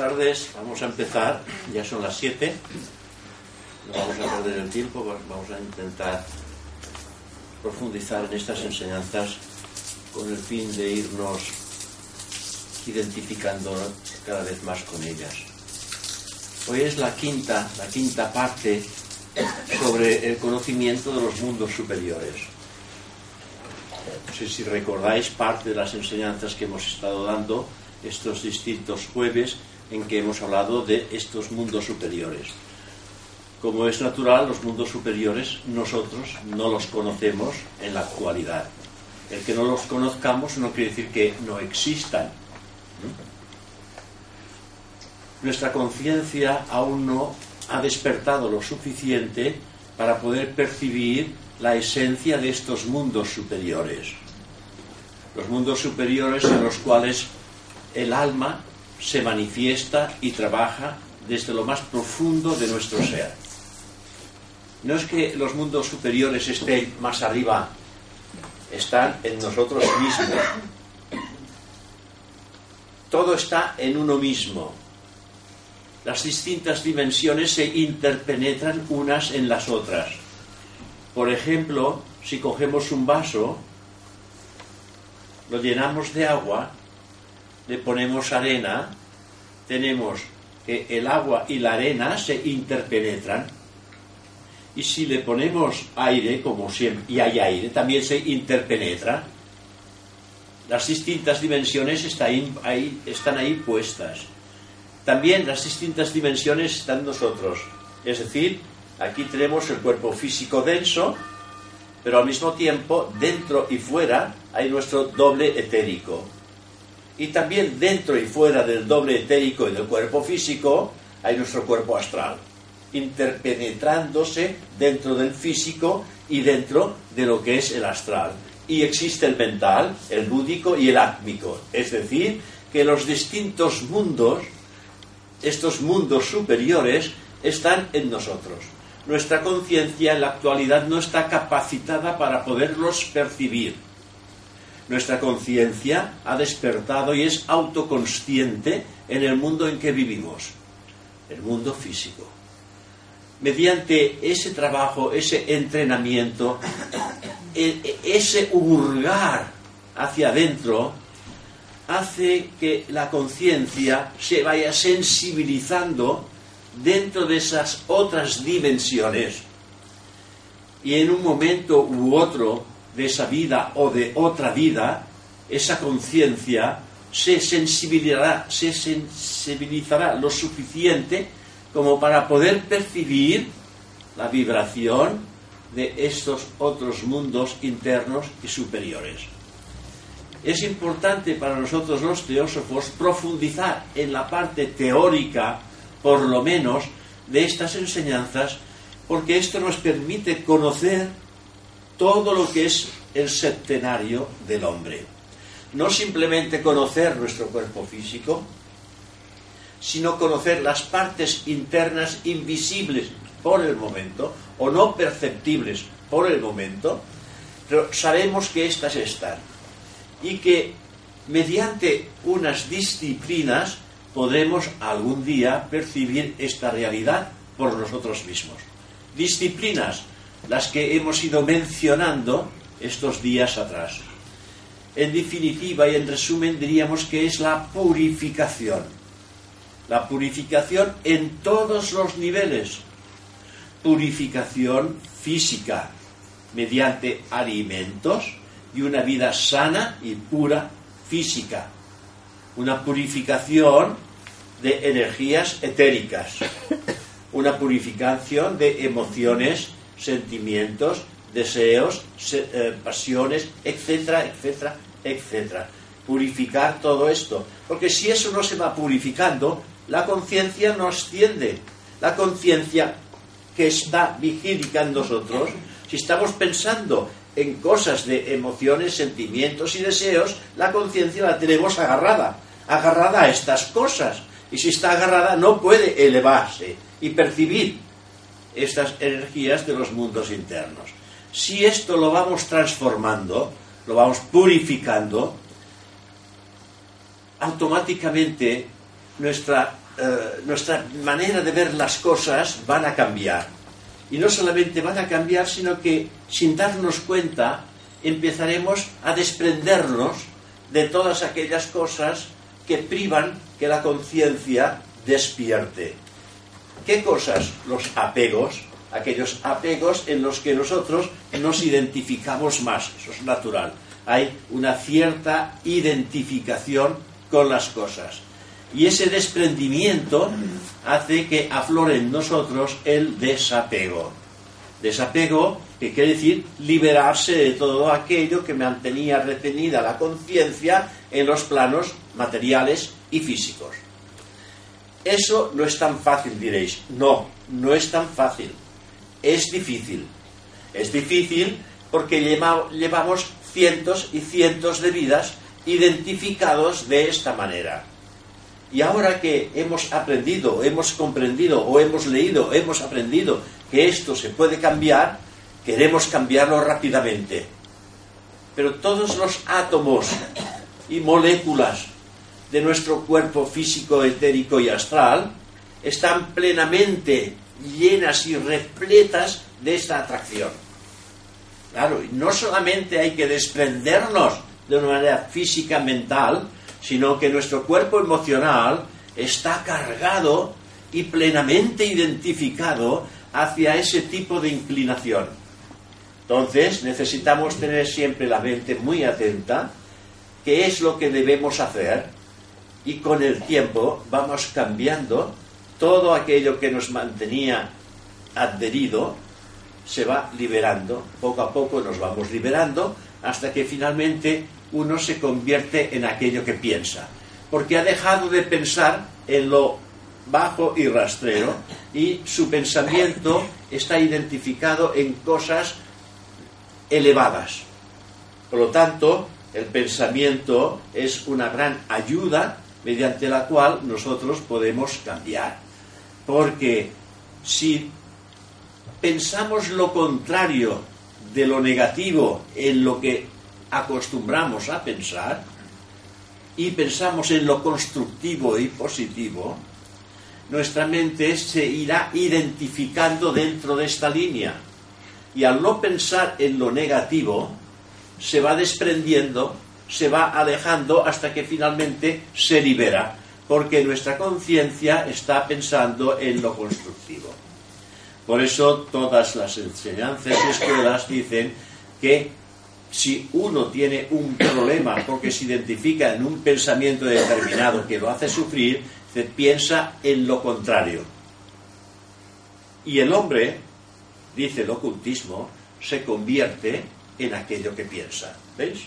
tardes, vamos a empezar, ya son las 7, no vamos a perder el tiempo, vamos a intentar profundizar en estas enseñanzas con el fin de irnos identificando cada vez más con ellas. Hoy es la quinta, la quinta parte sobre el conocimiento de los mundos superiores. No sé si recordáis parte de las enseñanzas que hemos estado dando estos distintos jueves en que hemos hablado de estos mundos superiores. Como es natural, los mundos superiores nosotros no los conocemos en la actualidad. El que no los conozcamos no quiere decir que no existan. Nuestra conciencia aún no ha despertado lo suficiente para poder percibir la esencia de estos mundos superiores. Los mundos superiores en los cuales el alma se manifiesta y trabaja desde lo más profundo de nuestro ser. No es que los mundos superiores estén más arriba, están en nosotros mismos. Todo está en uno mismo. Las distintas dimensiones se interpenetran unas en las otras. Por ejemplo, si cogemos un vaso, lo llenamos de agua le ponemos arena, tenemos que el agua y la arena se interpenetran. Y si le ponemos aire, como siempre, y hay aire, también se interpenetra. Las distintas dimensiones están ahí, están ahí puestas. También las distintas dimensiones están nosotros. Es decir, aquí tenemos el cuerpo físico denso, pero al mismo tiempo, dentro y fuera, hay nuestro doble etérico y también dentro y fuera del doble etérico y del cuerpo físico hay nuestro cuerpo astral, interpenetrándose dentro del físico y dentro de lo que es el astral. Y existe el mental, el búdico y el átmico, es decir, que los distintos mundos, estos mundos superiores, están en nosotros. Nuestra conciencia en la actualidad no está capacitada para poderlos percibir nuestra conciencia ha despertado y es autoconsciente en el mundo en que vivimos, el mundo físico. Mediante ese trabajo, ese entrenamiento, e, e, ese hurgar hacia adentro, hace que la conciencia se vaya sensibilizando dentro de esas otras dimensiones. Y en un momento u otro de esa vida o de otra vida, esa conciencia se sensibilizará, se sensibilizará lo suficiente como para poder percibir la vibración de estos otros mundos internos y superiores. Es importante para nosotros los teósofos profundizar en la parte teórica, por lo menos, de estas enseñanzas, porque esto nos permite conocer todo lo que es el septenario del hombre. No simplemente conocer nuestro cuerpo físico, sino conocer las partes internas invisibles por el momento, o no perceptibles por el momento, pero sabemos que éstas están. Y que mediante unas disciplinas podremos algún día percibir esta realidad por nosotros mismos. Disciplinas las que hemos ido mencionando estos días atrás. En definitiva y en resumen diríamos que es la purificación. La purificación en todos los niveles. Purificación física mediante alimentos y una vida sana y pura física. Una purificación de energías etéricas. Una purificación de emociones sentimientos, deseos, eh, pasiones, etcétera, etcétera, etcétera. Purificar todo esto. Porque si eso no se va purificando, la conciencia no asciende. La conciencia que está vigílica en nosotros, si estamos pensando en cosas de emociones, sentimientos y deseos, la conciencia la tenemos agarrada, agarrada a estas cosas. Y si está agarrada no puede elevarse y percibir estas energías de los mundos internos. Si esto lo vamos transformando, lo vamos purificando, automáticamente nuestra eh, nuestra manera de ver las cosas van a cambiar. Y no solamente van a cambiar, sino que sin darnos cuenta empezaremos a desprendernos de todas aquellas cosas que privan que la conciencia despierte. ¿Qué cosas? Los apegos, aquellos apegos en los que nosotros nos identificamos más, eso es natural. Hay una cierta identificación con las cosas. Y ese desprendimiento hace que aflore en nosotros el desapego. Desapego que quiere decir liberarse de todo aquello que mantenía retenida la conciencia en los planos materiales y físicos. Eso no es tan fácil, diréis. No, no es tan fácil. Es difícil. Es difícil porque llevamos cientos y cientos de vidas identificados de esta manera. Y ahora que hemos aprendido, hemos comprendido o hemos leído, hemos aprendido que esto se puede cambiar, queremos cambiarlo rápidamente. Pero todos los átomos y moléculas de nuestro cuerpo físico, etérico y astral están plenamente llenas y repletas de esta atracción. Claro, no solamente hay que desprendernos de una manera física, mental, sino que nuestro cuerpo emocional está cargado y plenamente identificado hacia ese tipo de inclinación. Entonces necesitamos tener siempre la mente muy atenta, qué es lo que debemos hacer, y con el tiempo vamos cambiando. Todo aquello que nos mantenía adherido, se va liberando, poco a poco nos vamos liberando, hasta que finalmente uno se convierte en aquello que piensa, porque ha dejado de pensar en lo bajo y rastrero y su pensamiento está identificado en cosas elevadas. Por lo tanto, el pensamiento es una gran ayuda mediante la cual nosotros podemos cambiar. Porque si pensamos lo contrario de lo negativo en lo que acostumbramos a pensar y pensamos en lo constructivo y positivo, nuestra mente se irá identificando dentro de esta línea. Y al no pensar en lo negativo, se va desprendiendo, se va alejando hasta que finalmente se libera, porque nuestra conciencia está pensando en lo constructivo. Por eso todas las enseñanzas y escuelas dicen que si uno tiene un problema porque se identifica en un pensamiento determinado que lo hace sufrir, se piensa en lo contrario. Y el hombre, dice el ocultismo, se convierte en aquello que piensa. ¿Veis?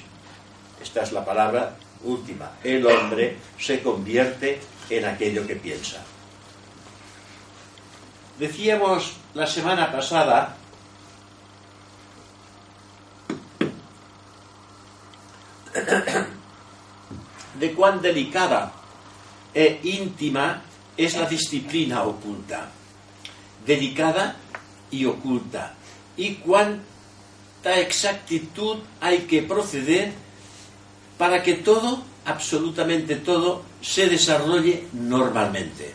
Esta es la palabra última. El hombre se convierte en aquello que piensa. Decíamos la semana pasada de cuán delicada e íntima es la disciplina oculta. Delicada y oculta. Y cuánta exactitud hay que proceder para que todo, absolutamente todo, se desarrolle normalmente.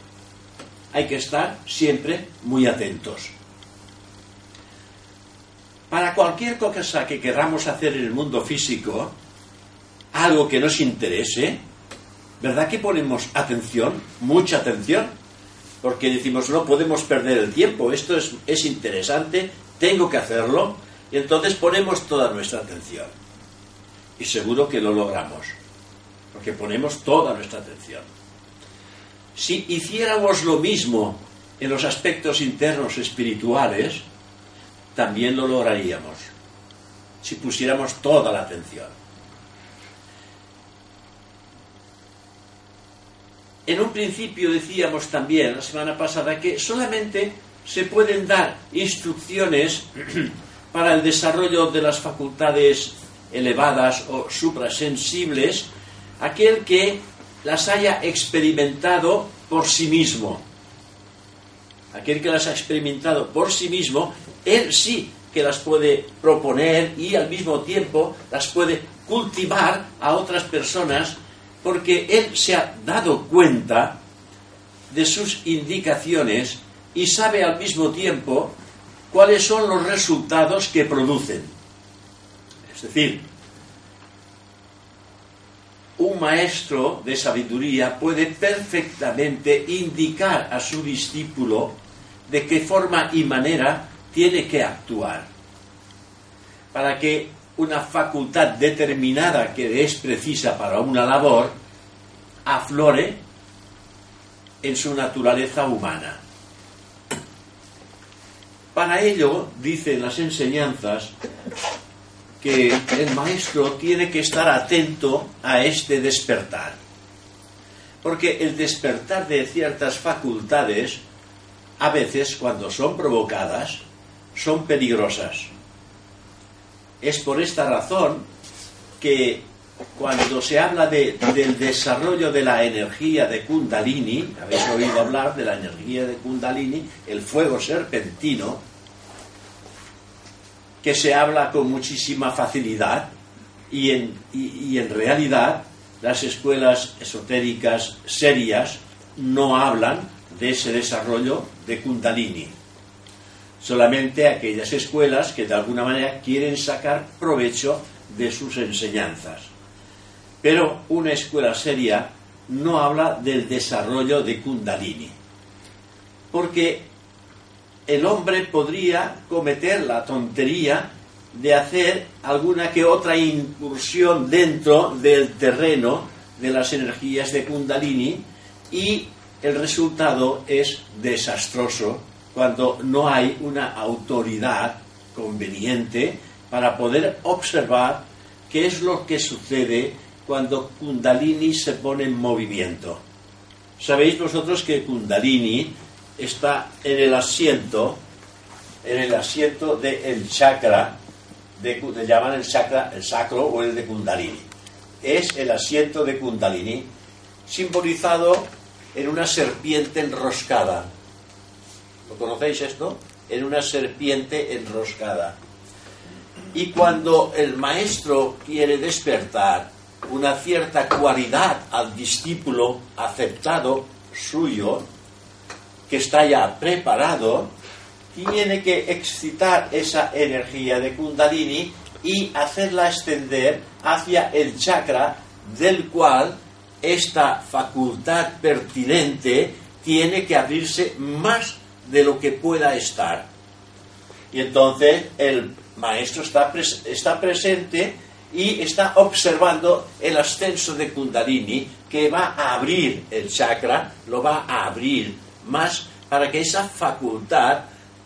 Hay que estar siempre muy atentos. Para cualquier cosa que queramos hacer en el mundo físico, algo que nos interese, ¿verdad que ponemos atención, mucha atención? Porque decimos, no podemos perder el tiempo, esto es, es interesante, tengo que hacerlo, y entonces ponemos toda nuestra atención. Y seguro que lo logramos, porque ponemos toda nuestra atención. Si hiciéramos lo mismo en los aspectos internos espirituales, también lo lograríamos, si pusiéramos toda la atención. En un principio decíamos también la semana pasada que solamente se pueden dar instrucciones para el desarrollo de las facultades elevadas o suprasensibles aquel que las haya experimentado por sí mismo. Aquel que las ha experimentado por sí mismo, él sí que las puede proponer y al mismo tiempo las puede cultivar a otras personas porque él se ha dado cuenta de sus indicaciones y sabe al mismo tiempo cuáles son los resultados que producen. Es decir, un maestro de sabiduría puede perfectamente indicar a su discípulo de qué forma y manera tiene que actuar para que una facultad determinada que es precisa para una labor aflore en su naturaleza humana. Para ello, dicen las enseñanzas, que el maestro tiene que estar atento a este despertar. Porque el despertar de ciertas facultades, a veces cuando son provocadas, son peligrosas. Es por esta razón que cuando se habla de, del desarrollo de la energía de Kundalini, habéis oído hablar de la energía de Kundalini, el fuego serpentino, que se habla con muchísima facilidad y en, y en realidad las escuelas esotéricas serias no hablan de ese desarrollo de Kundalini. Solamente aquellas escuelas que de alguna manera quieren sacar provecho de sus enseñanzas. Pero una escuela seria no habla del desarrollo de Kundalini. Porque el hombre podría cometer la tontería de hacer alguna que otra incursión dentro del terreno de las energías de Kundalini y el resultado es desastroso cuando no hay una autoridad conveniente para poder observar qué es lo que sucede cuando Kundalini se pone en movimiento. Sabéis vosotros que Kundalini está en el asiento, en el asiento del chakra, de, le llaman el chakra, el sacro o el de Kundalini. Es el asiento de Kundalini, simbolizado en una serpiente enroscada. ¿Lo conocéis esto? En una serpiente enroscada. Y cuando el maestro quiere despertar una cierta cualidad al discípulo aceptado suyo, que está ya preparado, tiene que excitar esa energía de Kundalini y hacerla extender hacia el chakra del cual esta facultad pertinente tiene que abrirse más de lo que pueda estar. Y entonces el maestro está, está presente y está observando el ascenso de Kundalini que va a abrir el chakra, lo va a abrir más para que esa facultad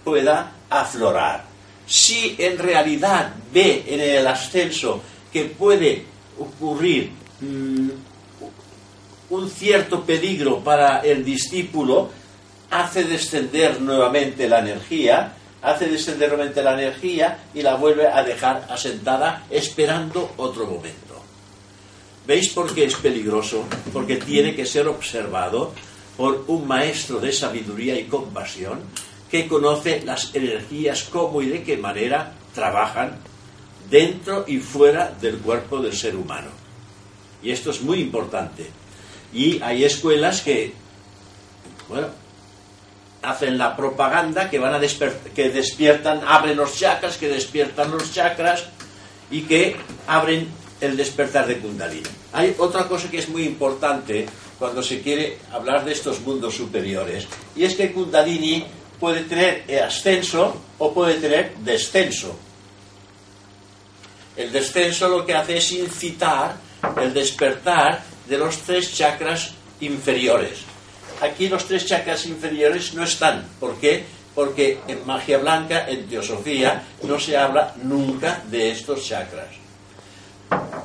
pueda aflorar. Si en realidad ve en el ascenso que puede ocurrir mm, un cierto peligro para el discípulo, hace descender nuevamente la energía, hace descender nuevamente la energía y la vuelve a dejar asentada esperando otro momento. ¿Veis por qué es peligroso? Porque tiene que ser observado por un maestro de sabiduría y compasión que conoce las energías, cómo y de qué manera trabajan dentro y fuera del cuerpo del ser humano. Y esto es muy importante. Y hay escuelas que, bueno, hacen la propaganda que van a que despiertan, abren los chakras, que despiertan los chakras y que abren el despertar de Kundalini. Hay otra cosa que es muy importante cuando se quiere hablar de estos mundos superiores. Y es que Kundalini puede tener ascenso o puede tener descenso. El descenso lo que hace es incitar el despertar de los tres chakras inferiores. Aquí los tres chakras inferiores no están. ¿Por qué? Porque en magia blanca, en teosofía, no se habla nunca de estos chakras.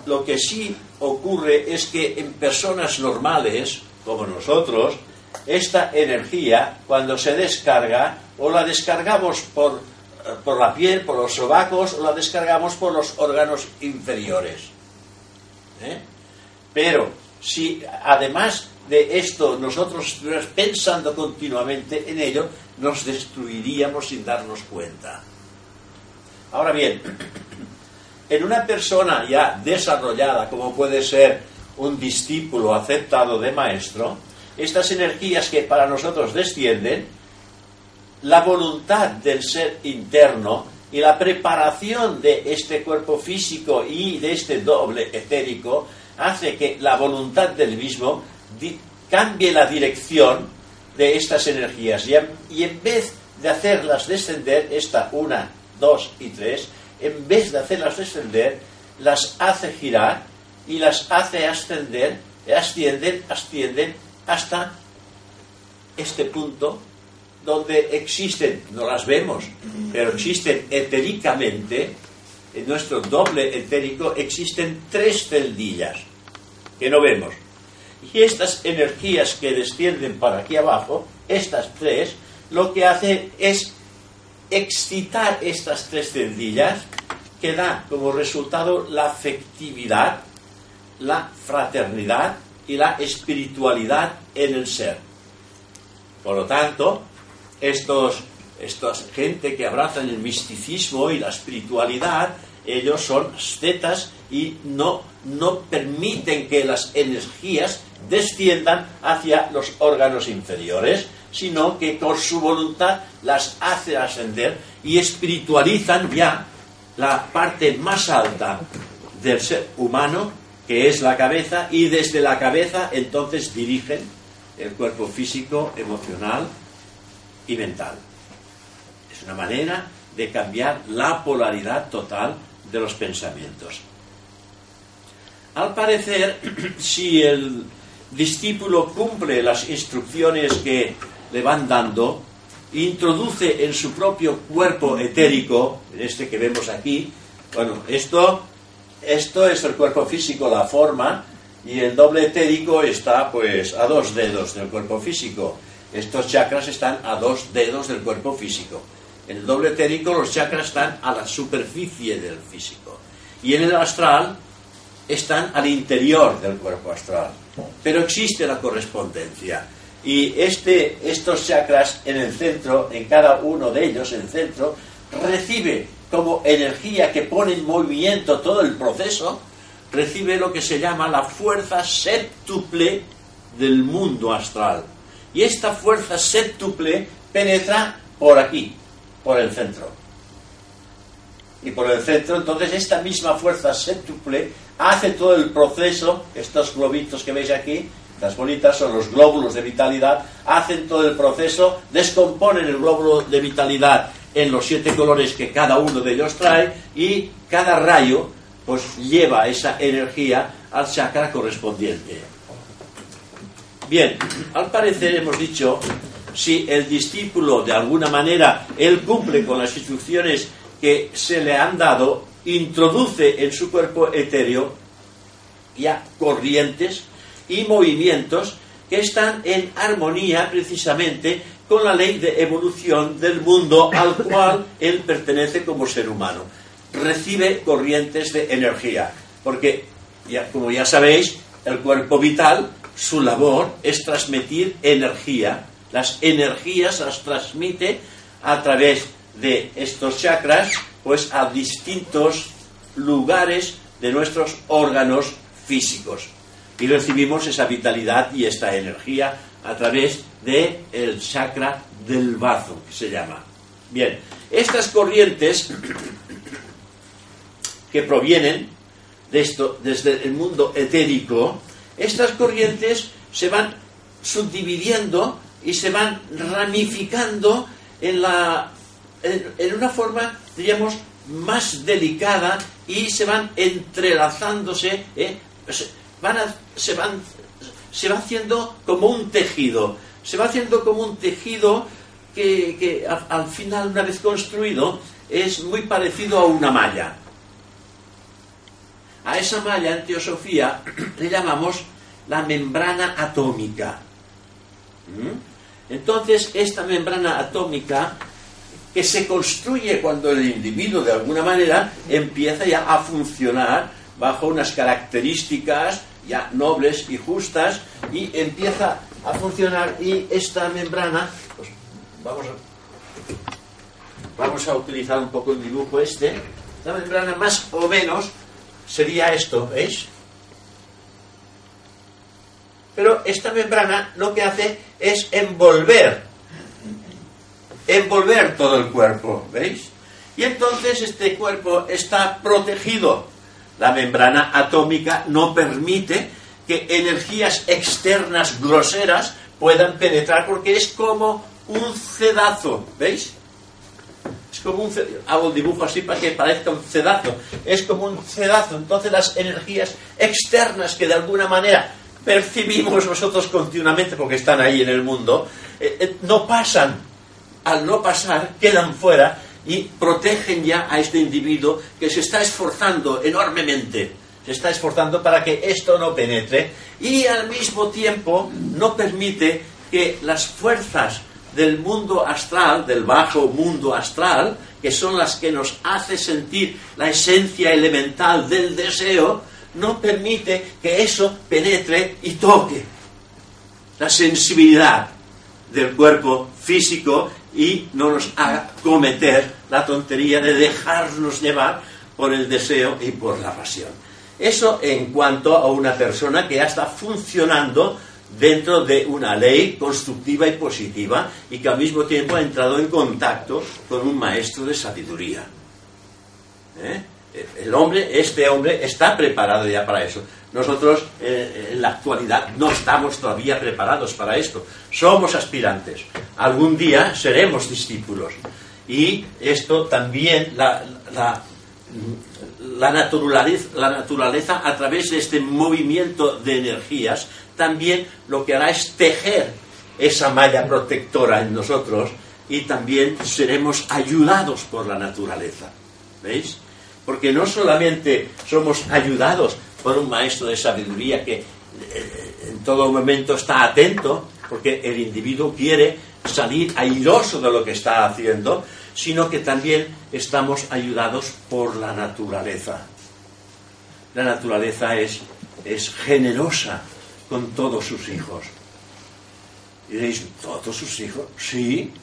Lo que sí ocurre es que en personas normales, como nosotros, esta energía, cuando se descarga, o la descargamos por, eh, por la piel, por los sobacos, o la descargamos por los órganos inferiores. ¿Eh? Pero si además de esto nosotros estuviéramos pensando continuamente en ello, nos destruiríamos sin darnos cuenta. Ahora bien, en una persona ya desarrollada, como puede ser un discípulo aceptado de maestro, estas energías que para nosotros descienden, la voluntad del ser interno y la preparación de este cuerpo físico y de este doble etérico hace que la voluntad del mismo cambie la dirección de estas energías. Y en vez de hacerlas descender, esta una, dos y tres, en vez de hacerlas descender, las hace girar y las hace ascender, ascienden, ascienden hasta este punto donde existen, no las vemos, pero existen etéricamente, en nuestro doble etérico existen tres celdillas que no vemos. Y estas energías que descienden para aquí abajo, estas tres, lo que hace es excitar estas tres celdillas que da como resultado la afectividad, la fraternidad y la espiritualidad en el ser. Por lo tanto, estos, estos gente que abrazan el misticismo y la espiritualidad, ellos son ascetas y no, no permiten que las energías desciendan hacia los órganos inferiores, sino que con su voluntad las hace ascender y espiritualizan ya la parte más alta del ser humano, que es la cabeza, y desde la cabeza entonces dirigen el cuerpo físico, emocional y mental. Es una manera de cambiar la polaridad total de los pensamientos. Al parecer, si el discípulo cumple las instrucciones que le van dando, introduce en su propio cuerpo etérico, en este que vemos aquí, bueno, esto, esto es el cuerpo físico, la forma, y el doble etérico está pues a dos dedos del cuerpo físico. Estos chakras están a dos dedos del cuerpo físico. En el doble etérico los chakras están a la superficie del físico. Y en el astral están al interior del cuerpo astral. Pero existe la correspondencia. Y este, estos chakras en el centro, en cada uno de ellos, en el centro, recibe como energía que pone en movimiento todo el proceso, recibe lo que se llama la fuerza séptuple del mundo astral. Y esta fuerza séptuple penetra por aquí, por el centro. Y por el centro, entonces, esta misma fuerza séptuple hace todo el proceso, estos globitos que veis aquí, las bolitas son los glóbulos de vitalidad, hacen todo el proceso, descomponen el glóbulo de vitalidad en los siete colores que cada uno de ellos trae y cada rayo pues lleva esa energía al chakra correspondiente. Bien, al parecer hemos dicho, si el discípulo de alguna manera él cumple con las instrucciones que se le han dado, introduce en su cuerpo etéreo ya corrientes y movimientos que están en armonía precisamente con la ley de evolución del mundo al cual él pertenece como ser humano. Recibe corrientes de energía, porque, como ya sabéis, el cuerpo vital, su labor es transmitir energía. Las energías las transmite a través de estos chakras, pues a distintos lugares de nuestros órganos físicos y recibimos esa vitalidad y esta energía a través del el chakra del bazo, que se llama. Bien, estas corrientes que provienen de esto, desde el mundo etérico, estas corrientes se van subdividiendo y se van ramificando en, la, en una forma, diríamos, más delicada y se van entrelazándose, ¿eh? Se, va haciendo como un tejido, se va haciendo como un tejido que, al, final, una vez construido, es muy parecido a una malla. A esa malla en teosofía le llamamos la membrana atómica. ¿Mm? Entonces, esta membrana atómica que se construye cuando el individuo de alguna manera empieza ya a funcionar bajo unas características ya nobles y justas y empieza a funcionar y esta membrana, pues vamos a, vamos a utilizar un poco el dibujo este, la membrana más o menos sería esto, ¿veis? Pero esta membrana lo que hace es envolver, envolver todo el cuerpo, ¿veis? Y entonces este cuerpo está protegido. La membrana atómica no permite que energías externas groseras puedan penetrar porque es como un cedazo, ¿veis? Es como un cedazo. Hago el dibujo así para que parezca un cedazo. Es como un cedazo. Entonces las energías externas que de alguna manera percibimos nosotros continuamente porque están ahí en el mundo, eh, eh, no pasan. Al no pasar, quedan fuera y protegen ya a este individuo que se está esforzando enormemente. Se está esforzando para que esto no penetre y al mismo tiempo no permite que las fuerzas del mundo astral, del bajo mundo astral, que son las que nos hace sentir la esencia elemental del deseo, no permite que eso penetre y toque la sensibilidad del cuerpo físico y no nos haga cometer la tontería de dejarnos llevar por el deseo y por la pasión. Eso en cuanto a una persona que ya está funcionando dentro de una ley constructiva y positiva y que al mismo tiempo ha entrado en contacto con un maestro de sabiduría. ¿Eh? El hombre, este hombre, está preparado ya para eso. Nosotros eh, en la actualidad no estamos todavía preparados para esto. Somos aspirantes. Algún día seremos discípulos. Y esto también, la, la, la, naturaleza, la naturaleza a través de este movimiento de energías, también lo que hará es tejer esa malla protectora en nosotros y también seremos ayudados por la naturaleza. ¿Veis? Porque no solamente somos ayudados por un maestro de sabiduría que eh, en todo momento está atento, porque el individuo quiere salir airoso de lo que está haciendo, sino que también estamos ayudados por la naturaleza. La naturaleza es, es generosa con todos sus hijos. Y diréis, ¿todos sus hijos? Sí,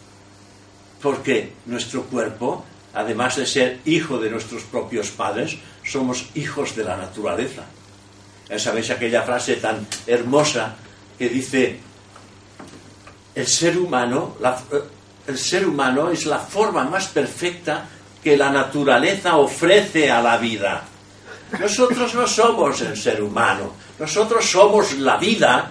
porque nuestro cuerpo, además de ser hijo de nuestros propios padres, somos hijos de la naturaleza. Sabéis aquella frase tan hermosa que dice, el ser humano, el ser humano es la forma más perfecta que la naturaleza ofrece a la vida. Nosotros no somos el ser humano, nosotros somos la vida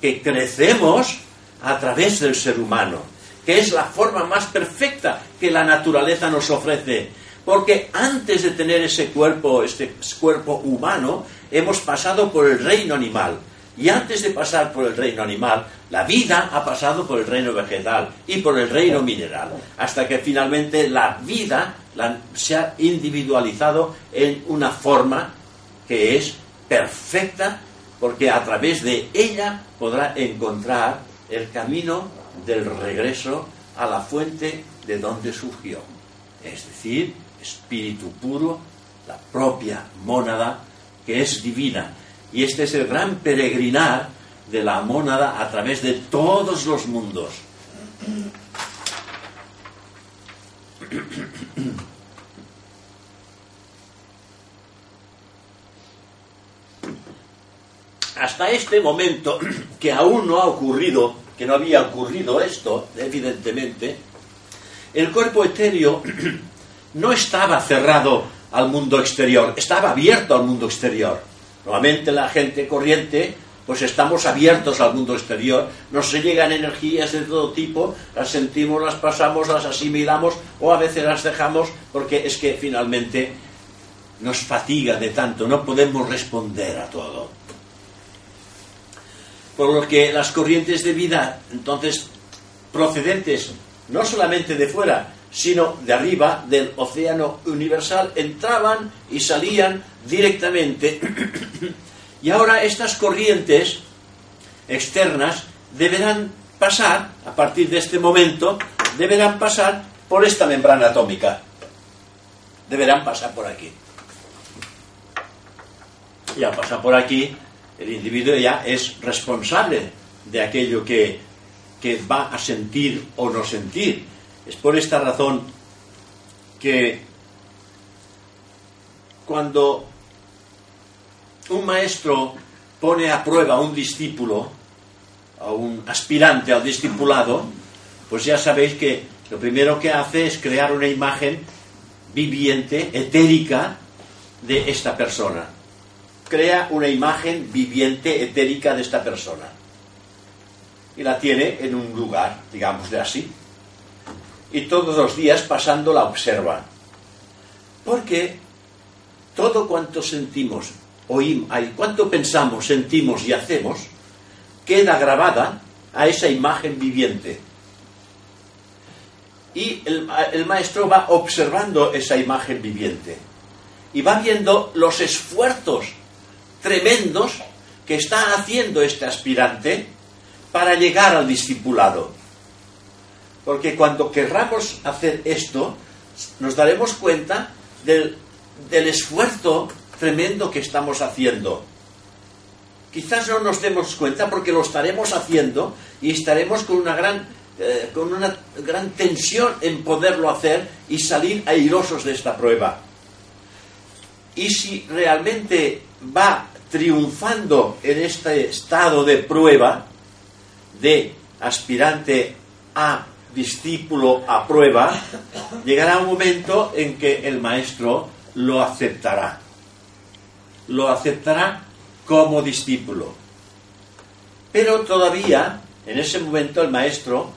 que crecemos a través del ser humano, que es la forma más perfecta que la naturaleza nos ofrece. Porque antes de tener ese cuerpo, este cuerpo humano, hemos pasado por el reino animal. Y antes de pasar por el reino animal, la vida ha pasado por el reino vegetal y por el reino mineral, hasta que finalmente la vida se ha individualizado en una forma que es perfecta, porque a través de ella podrá encontrar el camino del regreso a la fuente de donde surgió, es decir, espíritu puro, la propia mónada que es divina. Y este es el gran peregrinar de la mónada a través de todos los mundos. Hasta este momento, que aún no ha ocurrido, que no había ocurrido esto, evidentemente, el cuerpo etéreo no estaba cerrado al mundo exterior, estaba abierto al mundo exterior. Normalmente la gente corriente, pues estamos abiertos al mundo exterior, nos llegan energías de todo tipo, las sentimos, las pasamos, las asimilamos o a veces las dejamos porque es que finalmente nos fatiga de tanto, no podemos responder a todo. Por lo que las corrientes de vida, entonces, procedentes no solamente de fuera, sino de arriba del océano universal, entraban y salían directamente. y ahora estas corrientes externas deberán pasar, a partir de este momento, deberán pasar por esta membrana atómica. Deberán pasar por aquí. Y al pasar por aquí, el individuo ya es responsable de aquello que, que va a sentir o no sentir es por esta razón que cuando un maestro pone a prueba a un discípulo, a un aspirante al discipulado, pues ya sabéis que lo primero que hace es crear una imagen viviente, etérica, de esta persona. Crea una imagen viviente, etérica de esta persona. Y la tiene en un lugar, digamos de así. Y todos los días pasando la observa. Porque todo cuanto sentimos, oímos, cuanto pensamos, sentimos y hacemos, queda grabada a esa imagen viviente. Y el, el, maestro va observando esa imagen viviente y va viendo los esfuerzos tremendos que está haciendo este aspirante para llegar al discipulado. Porque cuando querramos hacer esto, nos daremos cuenta del, esfuerzo tremendo que estamos haciendo. Quizás no nos demos cuenta porque lo estaremos haciendo y estaremos con una gran, eh, con una gran tensión en poderlo hacer y salir airosos de esta prueba. Y si realmente va triunfando en este estado de prueba, de aspirante a discípulo a prueba, llegará un momento en que el maestro lo aceptará. Lo aceptará como discípulo. Pero todavía, en ese momento, el maestro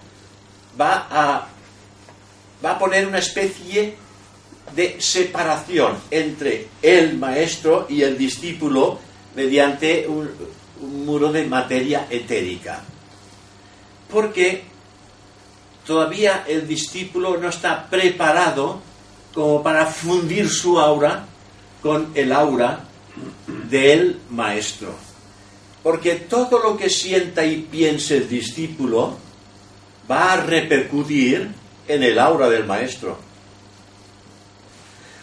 va a, va a poner una especie de separación entre el maestro y el discípulo mediante un, un muro de materia etérica. Porque todavía el discípulo no está preparado como para fundir su aura con el aura del maestro. Porque todo lo que sienta y piense el discípulo va a repercutir en el aura del maestro.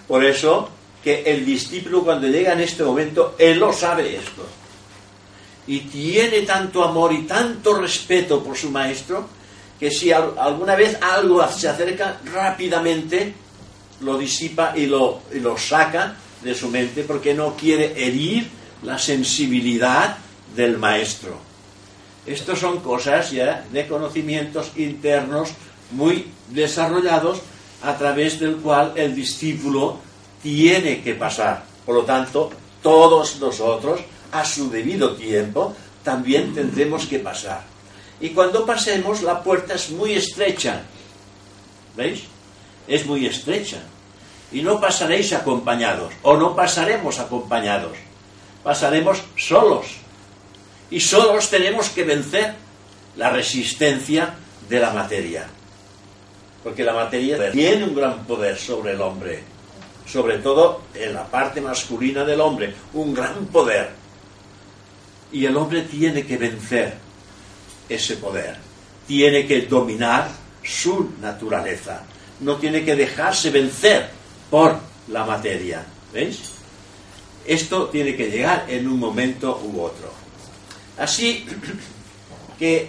Por eso que el discípulo cuando llega en este momento, él lo sabe esto. Y tiene tanto amor y tanto respeto por su maestro que si alguna vez algo se acerca rápidamente, lo disipa y lo, y lo saca de su mente porque no quiere herir la sensibilidad del maestro. Estos son cosas ya de conocimientos internos muy desarrollados a través del cual el discípulo tiene que pasar. Por lo tanto, todos nosotros, a su debido tiempo, también tendremos que pasar. Y cuando pasemos, la puerta es muy estrecha. ¿Veis? Es muy estrecha y no pasaréis acompañados, o no pasaremos acompañados, pasaremos solos. Y solos tenemos que vencer la resistencia de la materia. Porque la materia tiene un gran poder sobre el hombre, sobre todo en la parte masculina del hombre, un gran poder. Y el hombre tiene que vencer ese poder, tiene que dominar su naturaleza, no tiene que dejarse vencer por la materia. ¿Veis? Esto tiene que llegar en un momento u otro. Así que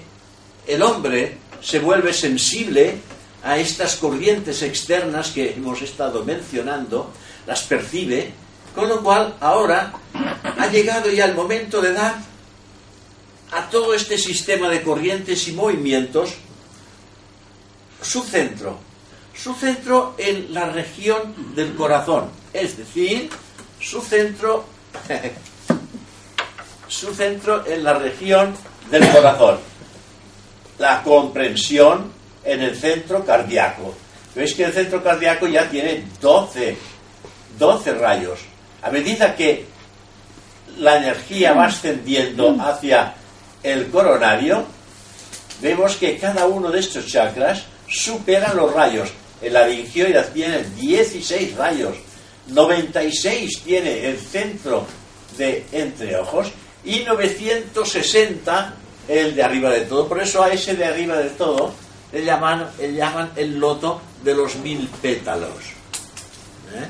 el hombre se vuelve sensible a estas corrientes externas que hemos estado mencionando, las percibe, con lo cual ahora ha llegado ya el momento de dar a todo este sistema de corrientes y movimientos su centro, su centro en la región del corazón, es decir, su centro, su centro en la región del corazón, la comprensión en el centro cardíaco. Veis que el centro cardíaco ya tiene 12, 12 rayos. A medida que la energía va ascendiendo hacia el coronario, vemos que cada uno de estos chakras supera los rayos el laringioide tiene 16 rayos, 96 tiene el centro de entre ojos y 960 el de arriba de todo. Por eso a ese de arriba de todo le llaman, le llaman el loto de los mil pétalos. ¿Eh?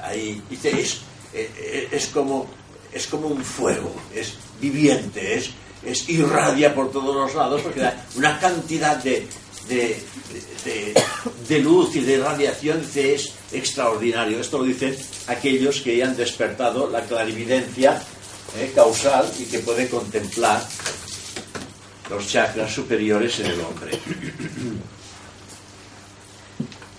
Ahí dice, es, eh, eh, es, como, es como un fuego, es viviente, es, es irradia por todos los lados porque da una cantidad de, de, luz y de radiación es extraordinario. Esto lo dicen aquellos que han despertado la clarividencia eh, causal y que puede contemplar los chakras superiores en el hombre.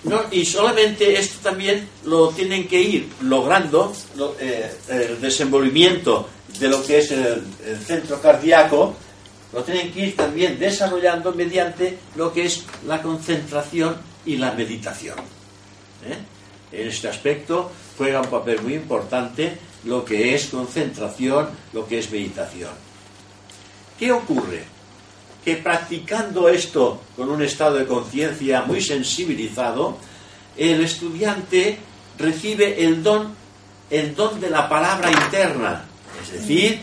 No, y solamente esto también lo tienen que ir logrando eh, el desenvolvimiento de lo que es el, centro cardíaco, lo tienen que ir también desarrollando mediante lo que es la concentración y la meditación. ¿eh? En este aspecto juega un papel muy importante lo que es concentración, lo que es meditación. ¿Qué ocurre? Que practicando esto con un estado de conciencia muy sensibilizado, el estudiante recibe el don, el don de la palabra interna, es decir,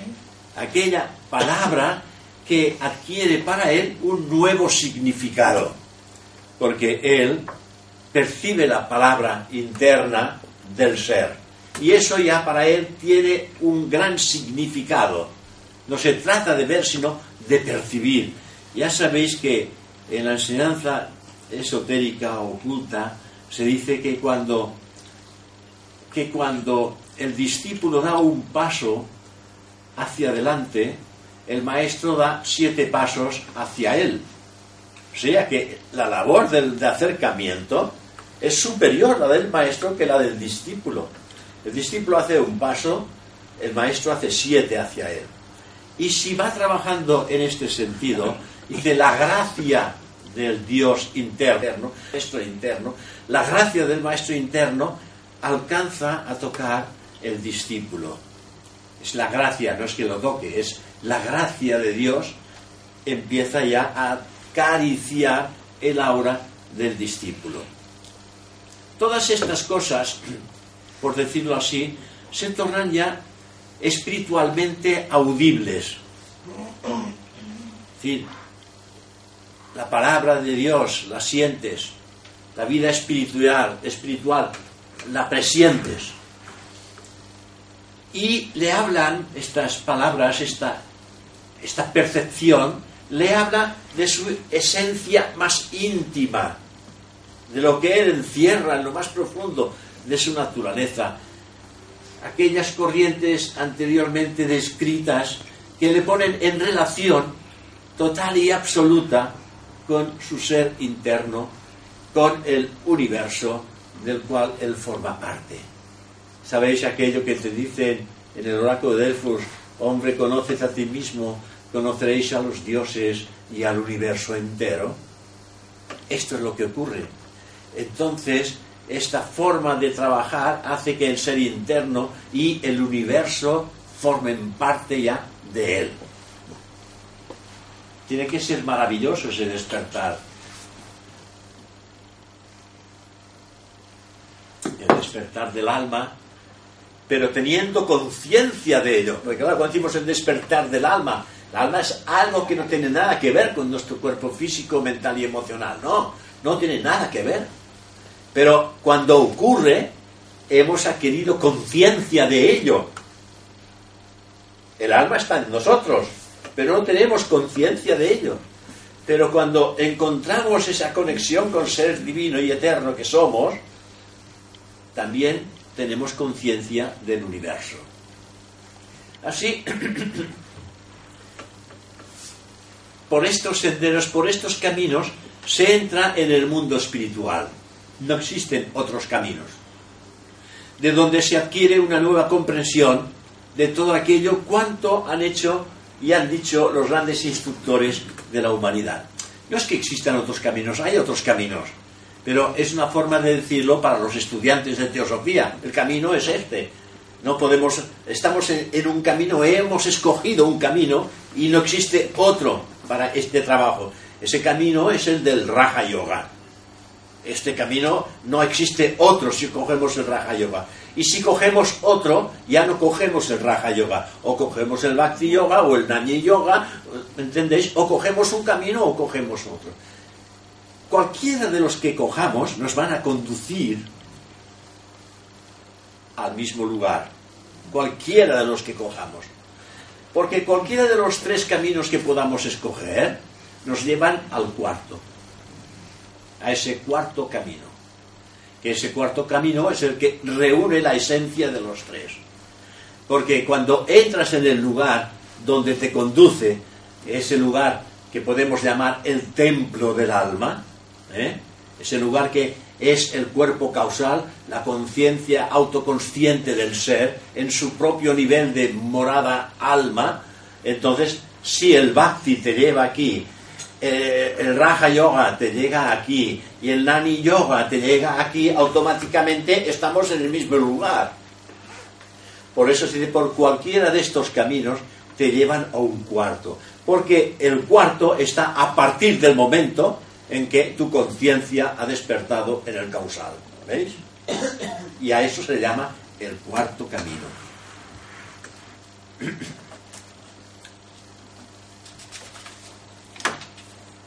aquella palabra que adquiere para él un nuevo significado, porque él percibe la palabra interna del ser. Y eso ya para él tiene un gran significado. No se trata de ver, sino de percibir. Ya sabéis que en la enseñanza esotérica oculta se dice que cuando, que cuando el discípulo da un paso hacia adelante, el maestro da siete pasos hacia él. O sea que la labor del, de acercamiento es superior la del maestro que la del discípulo. El discípulo hace un paso, el maestro hace siete hacia él. Y si va trabajando en este sentido, dice la gracia del Dios interno, maestro interno, la gracia del maestro interno alcanza a tocar el discípulo. Es la gracia, no es que lo toque, es la gracia de Dios empieza ya a acariciar el aura del discípulo. Todas estas cosas por decirlo así, se tornan ya espiritualmente audibles. Es decir, la palabra de Dios la sientes, la vida espiritual, espiritual la presientes. Y le hablan estas palabras, esta, esta percepción, le habla de su esencia más íntima, de lo que él encierra en lo más profundo de su naturaleza. Aquellas corrientes anteriormente descritas que le ponen en relación total y absoluta con su ser interno, con el universo del cual él forma parte. ¿Sabéis aquello que te dicen en el oráculo de Delfos? Hombre, conoces a ti mismo, conoceréis a los dioses y al universo entero. Esto es lo que ocurre. Entonces, esta forma de trabajar hace que el ser interno y el universo formen parte ya de él. Tiene que ser maravilloso ese despertar. El despertar del alma, pero teniendo conciencia de ello. Porque claro, cuando decimos el despertar del alma, el alma es algo que no tiene nada que ver con nuestro cuerpo físico, mental y emocional. No, no tiene nada que ver pero cuando ocurre, hemos adquirido conciencia de ello. El alma está en nosotros, pero no tenemos conciencia de ello. Pero cuando encontramos esa conexión con ser divino y eterno que somos, también tenemos conciencia del universo. Así, por estos senderos, por estos caminos, se entra en el mundo espiritual no existen otros caminos, de donde se adquiere una nueva comprensión de todo aquello cuanto han hecho y han dicho los grandes instructores de la humanidad. No es que existan otros caminos, hay otros caminos, pero es una forma de decirlo para los estudiantes de teosofía. El camino es este. No podemos, estamos en, un camino, hemos escogido un camino y no existe otro para este trabajo. Ese camino es el del Raja Yoga este camino no existe otro si cogemos el Raja Yoga. Y si cogemos otro, ya no cogemos el Raja Yoga, o cogemos el Bhakti Yoga o el Nani Yoga, ¿entendéis? O cogemos un camino o cogemos otro. Cualquiera de los que cojamos nos van a conducir al mismo lugar. Cualquiera de los que cojamos. Porque cualquiera de los tres caminos que podamos escoger nos llevan al cuarto a ese cuarto camino. Que ese cuarto camino es el que reúne la esencia de los tres. Porque cuando entras en el lugar donde te conduce, ese lugar que podemos llamar el templo del alma, ¿eh? ese lugar que es el cuerpo causal, la conciencia autoconsciente del ser, en su propio nivel de morada alma, entonces si el bhakti te lleva aquí, eh, el raja yoga te llega aquí y el nani yoga te llega aquí, automáticamente estamos en el mismo lugar. Por eso, si por cualquiera de estos caminos te llevan a un cuarto. Porque el cuarto está a partir del momento en que tu conciencia ha despertado en el causal. ¿Veis? Y a eso se llama el cuarto camino.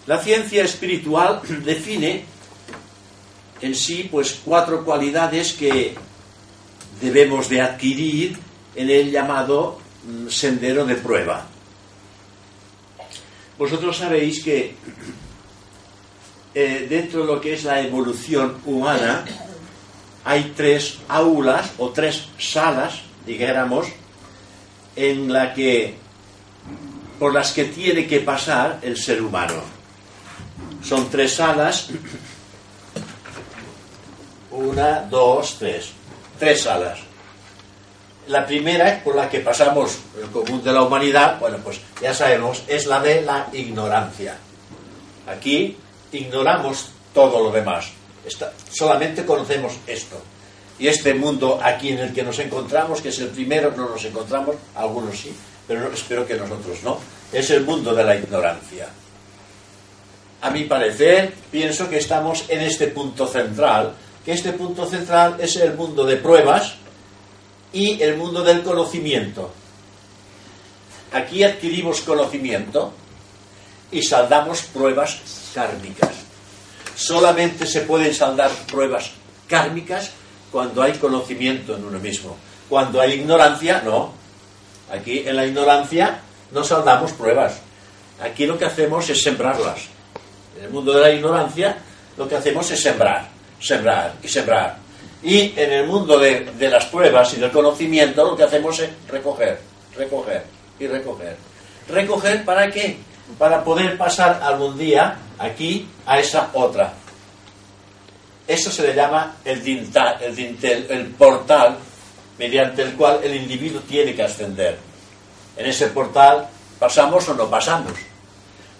La ciencia espiritual define en sí pues cuatro cualidades que debemos de adquirir en el llamado mm, sendero de prueba. Vosotros sabéis que eh, dentro de lo que es la evolución humana hay tres aulas o tres salas, dijéramos, en la que por las que tiene que pasar el ser humano. Son tres salas. Una, dos, tres. Tres salas. La primera, por la que pasamos el común de la humanidad, bueno, pues ya sabemos, es la de la ignorancia. Aquí ignoramos todo lo demás. solamente conocemos esto. Y este mundo aquí en el que nos encontramos, que es el primero, no nos encontramos, algunos sí, pero espero que nosotros no, es el mundo de la ignorancia. A mi parecer, pienso que estamos en este punto central, que este punto central es el mundo de pruebas, y el mundo del conocimiento. Aquí adquirimos conocimiento y saldamos pruebas kármicas. Solamente se pueden saldar pruebas kármicas cuando hay conocimiento en uno mismo. Cuando hay ignorancia, no. Aquí en la ignorancia no saldamos pruebas. Aquí lo que hacemos es sembrarlas. En el mundo de la ignorancia lo que hacemos es sembrar, sembrar y sembrar. Y en el mundo de, las pruebas y del conocimiento lo que hacemos es recoger, recoger y recoger. ¿Recoger para qué? Para poder pasar algún día aquí a esa otra. Eso se le llama el el, dintel, el portal mediante el cual el individuo tiene que ascender. En ese portal pasamos o no pasamos.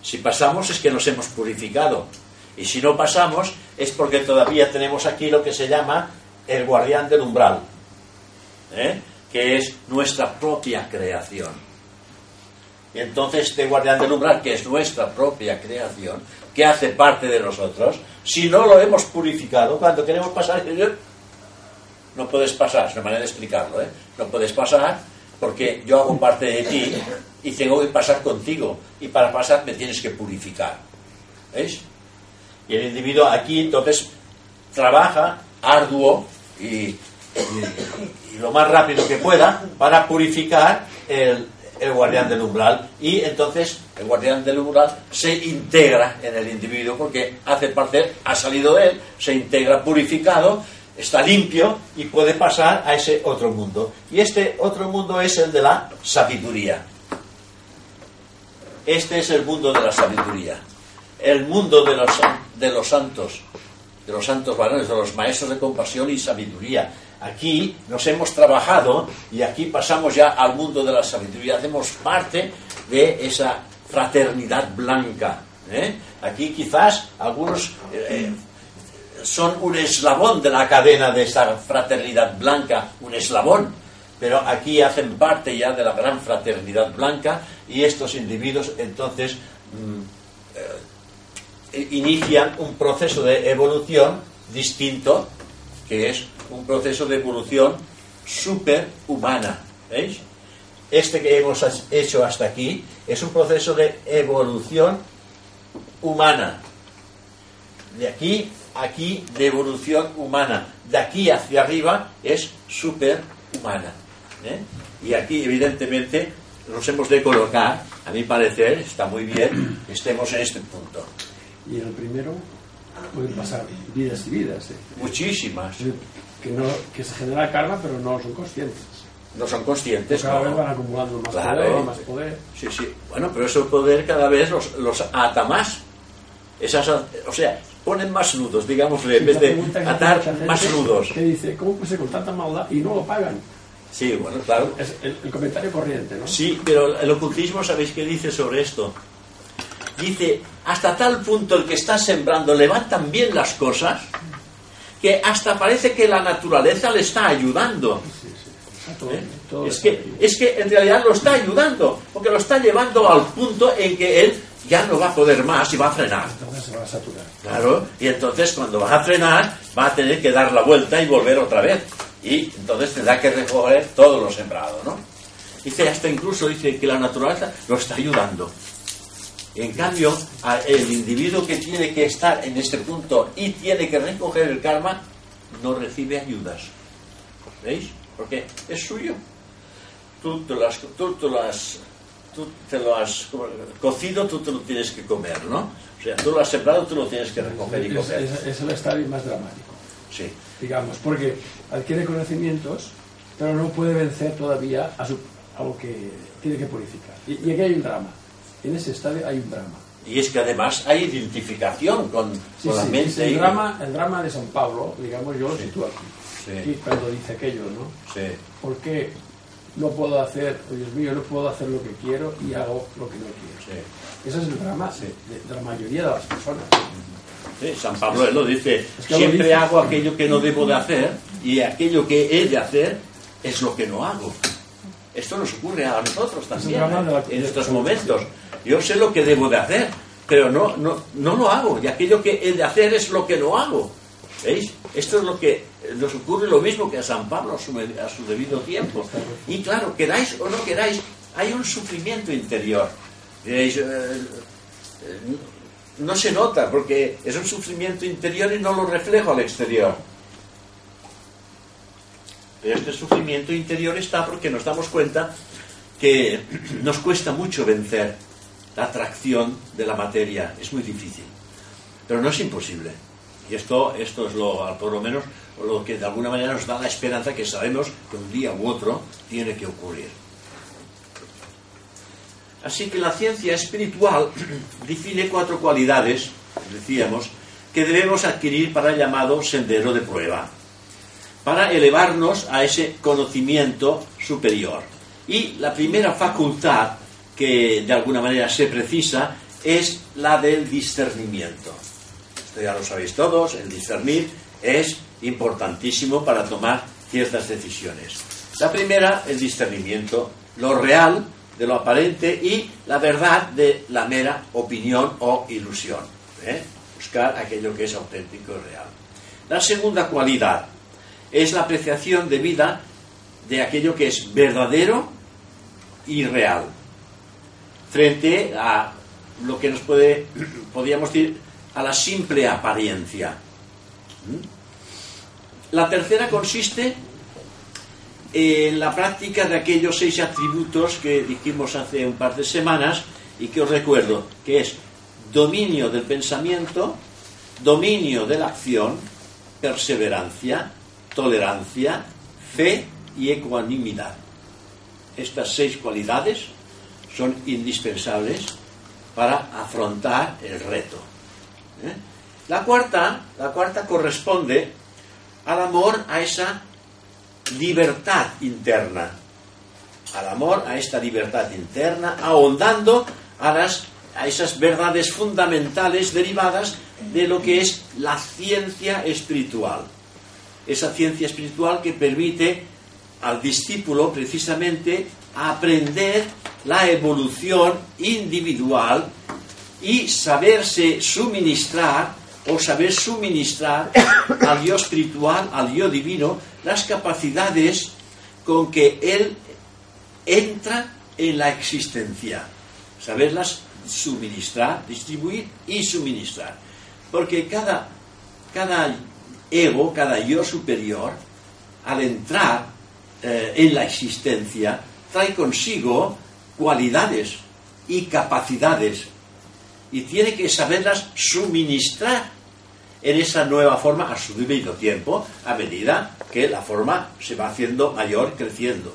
Si pasamos es que nos hemos purificado. Y si no pasamos es porque todavía tenemos aquí lo que se llama el guardián del umbral, ¿eh? que es nuestra propia creación. Entonces este guardián del umbral, que es nuestra propia creación, que hace parte de nosotros, si no lo hemos purificado, cuando queremos pasar, no puedes pasar, es una manera de explicarlo, ¿eh? no puedes pasar porque yo hago parte de ti y tengo que pasar contigo, y para pasar me tienes que purificar. ¿Veis? Y el individuo aquí entonces trabaja arduo y, lo más rápido que pueda para purificar el, guardián del umbral y entonces el guardián del umbral se integra en el individuo porque hace parte, ha salido de él, se integra purificado, está limpio y puede pasar a ese otro mundo. Y este otro mundo es el de la sabiduría. Este es el mundo de la sabiduría. El mundo de los, de los santos de los santos varones, de los maestros de compasión y sabiduría. Aquí nos hemos trabajado y aquí pasamos ya al mundo de la sabiduría, hacemos parte de esa fraternidad blanca. ¿eh? Aquí quizás algunos eh, son un eslabón de la cadena de esa fraternidad blanca, un eslabón, pero aquí hacen parte ya de la gran fraternidad blanca y estos individuos entonces mm, eh, inician un proceso de evolución distinto, que es un proceso de evolución superhumana. ¿Veis? Este que hemos hecho hasta aquí es un proceso de evolución humana. De aquí aquí de evolución humana. De aquí hacia arriba es superhumana. ¿eh? Y aquí, evidentemente, nos hemos de colocar, a mi parecer, está muy bien que estemos en este punto. Y en el primero pueden pasar vidas y vidas. ¿eh? Muchísimas. Que, no, que se genera karma, pero no son conscientes. no son conscientes. Cada vez no. van acumulando más Claro. poder, más poder. Sí, sí. Bueno, pero ese poder cada vez los, los ata más. Esas, o sea, ponen más nudos, digámosle, en vez de atar más nudos. Que dice, ¿cómo puede ser con tanta maldad y no lo pagan? Sí, bueno, claro. Es el, el comentario corriente, ¿no? Sí, pero el ocultismo, ¿sabéis qué dice sobre esto? Dice, hasta tal punto el que está sembrando le van tan bien las cosas que hasta parece que la naturaleza le está ayudando. ¿eh? Es, que, es que en realidad lo está ayudando, porque lo está llevando al punto en que él ya no va a poder más y va a frenar. Claro, y entonces cuando va a frenar va a tener que dar la vuelta y volver otra vez. Y entonces tendrá que recoger todo lo sembrado, ¿no? Dice, hasta incluso dice que la naturaleza lo está ayudando. En cambio, el individuo que tiene que estar en este punto y tiene que recoger el karma, no recibe ayudas. ¿Veis? Porque es suyo. Tú te lo has, tú te lo has, tú te lo has co- cocido, tú te lo tienes que comer, ¿no? O sea, tú lo has sembrado, tú lo tienes que recoger y Es, comer. es- es el estadio más dramático, Sí. digamos, porque adquiere conocimientos, pero no puede vencer todavía a, su, a lo que tiene que purificar. Y, y aquí hay un drama. En ese estadio hay un drama. Y es que además hay identificación con, Sí, con la sí, mente. es el, y- drama, el drama de San Pablo, digamos, yo lo sitúo aquí. Sí. Y cuando dice aquello, ¿no? Sí. ¿Por qué no puedo hacer, oh Dios mío, no puedo hacer lo que quiero y hago lo que no quiero? Sí. Ese es el drama Sí. de, de la mayoría de las personas. Sí, San Pablo él lo dice, Es que lo siempre dice. hago aquello que no debo de hacer y aquello que he de hacer es lo que no hago. Esto nos ocurre a nosotros también la- ¿eh? en estos momentos. Yo sé lo que debo de hacer, pero no, no, no lo hago y aquello que he de hacer es lo que no hago. ¿Veis? Esto es lo que nos ocurre lo mismo que a San Pablo a su, a su debido tiempo. Y claro, queráis o no queráis, hay un sufrimiento interior. Diréis, eh, eh, no se nota porque es un sufrimiento interior y no lo reflejo al exterior. Pero este sufrimiento interior está porque nos damos cuenta que nos cuesta mucho vencer la atracción de la materia. Es muy difícil. Pero no es imposible. Y esto, esto es lo, por lo menos lo que de alguna manera nos da la esperanza que sabemos que un día u otro tiene que ocurrir. Así que la ciencia espiritual define cuatro cualidades, decíamos, que debemos adquirir para el llamado sendero de prueba, para elevarnos a ese conocimiento superior. Y la primera facultad que de alguna manera se precisa es la del discernimiento. Esto ya lo sabéis todos, el discernir es importantísimo para tomar ciertas decisiones. La primera, el discernimiento, lo real de lo aparente y la verdad de la mera opinión o ilusión. ¿eh? Buscar aquello que es auténtico y real. La segunda cualidad es la apreciación de vida de aquello que es verdadero y real, frente a lo que nos puede, podríamos decir, a la simple apariencia. ¿Mm? La tercera consiste en la práctica de aquellos seis atributos que dijimos hace un par de semanas y que os recuerdo, que es dominio del pensamiento, dominio de la acción, perseverancia, tolerancia, fe y ecuanimidad. Estas seis cualidades son indispensables para afrontar el reto. ¿eh? La cuarta, la cuarta corresponde al amor a esa libertad interna, al amor a esta libertad interna, ahondando a, las, a esas verdades fundamentales derivadas de lo que es la ciencia espiritual. Esa ciencia espiritual que permite al discípulo precisamente aprender la evolución individual y saberse suministrar o saber suministrar al yo espiritual, al yo divino, las capacidades con que él entra en la existencia. Saberlas suministrar, distribuir y suministrar. Porque cada, cada ego, cada yo superior, al entrar eh, en la existencia, trae consigo cualidades y capacidades y tiene que saberlas suministrar en esa nueva forma a su debido tiempo, a medida que la forma se va haciendo mayor, creciendo.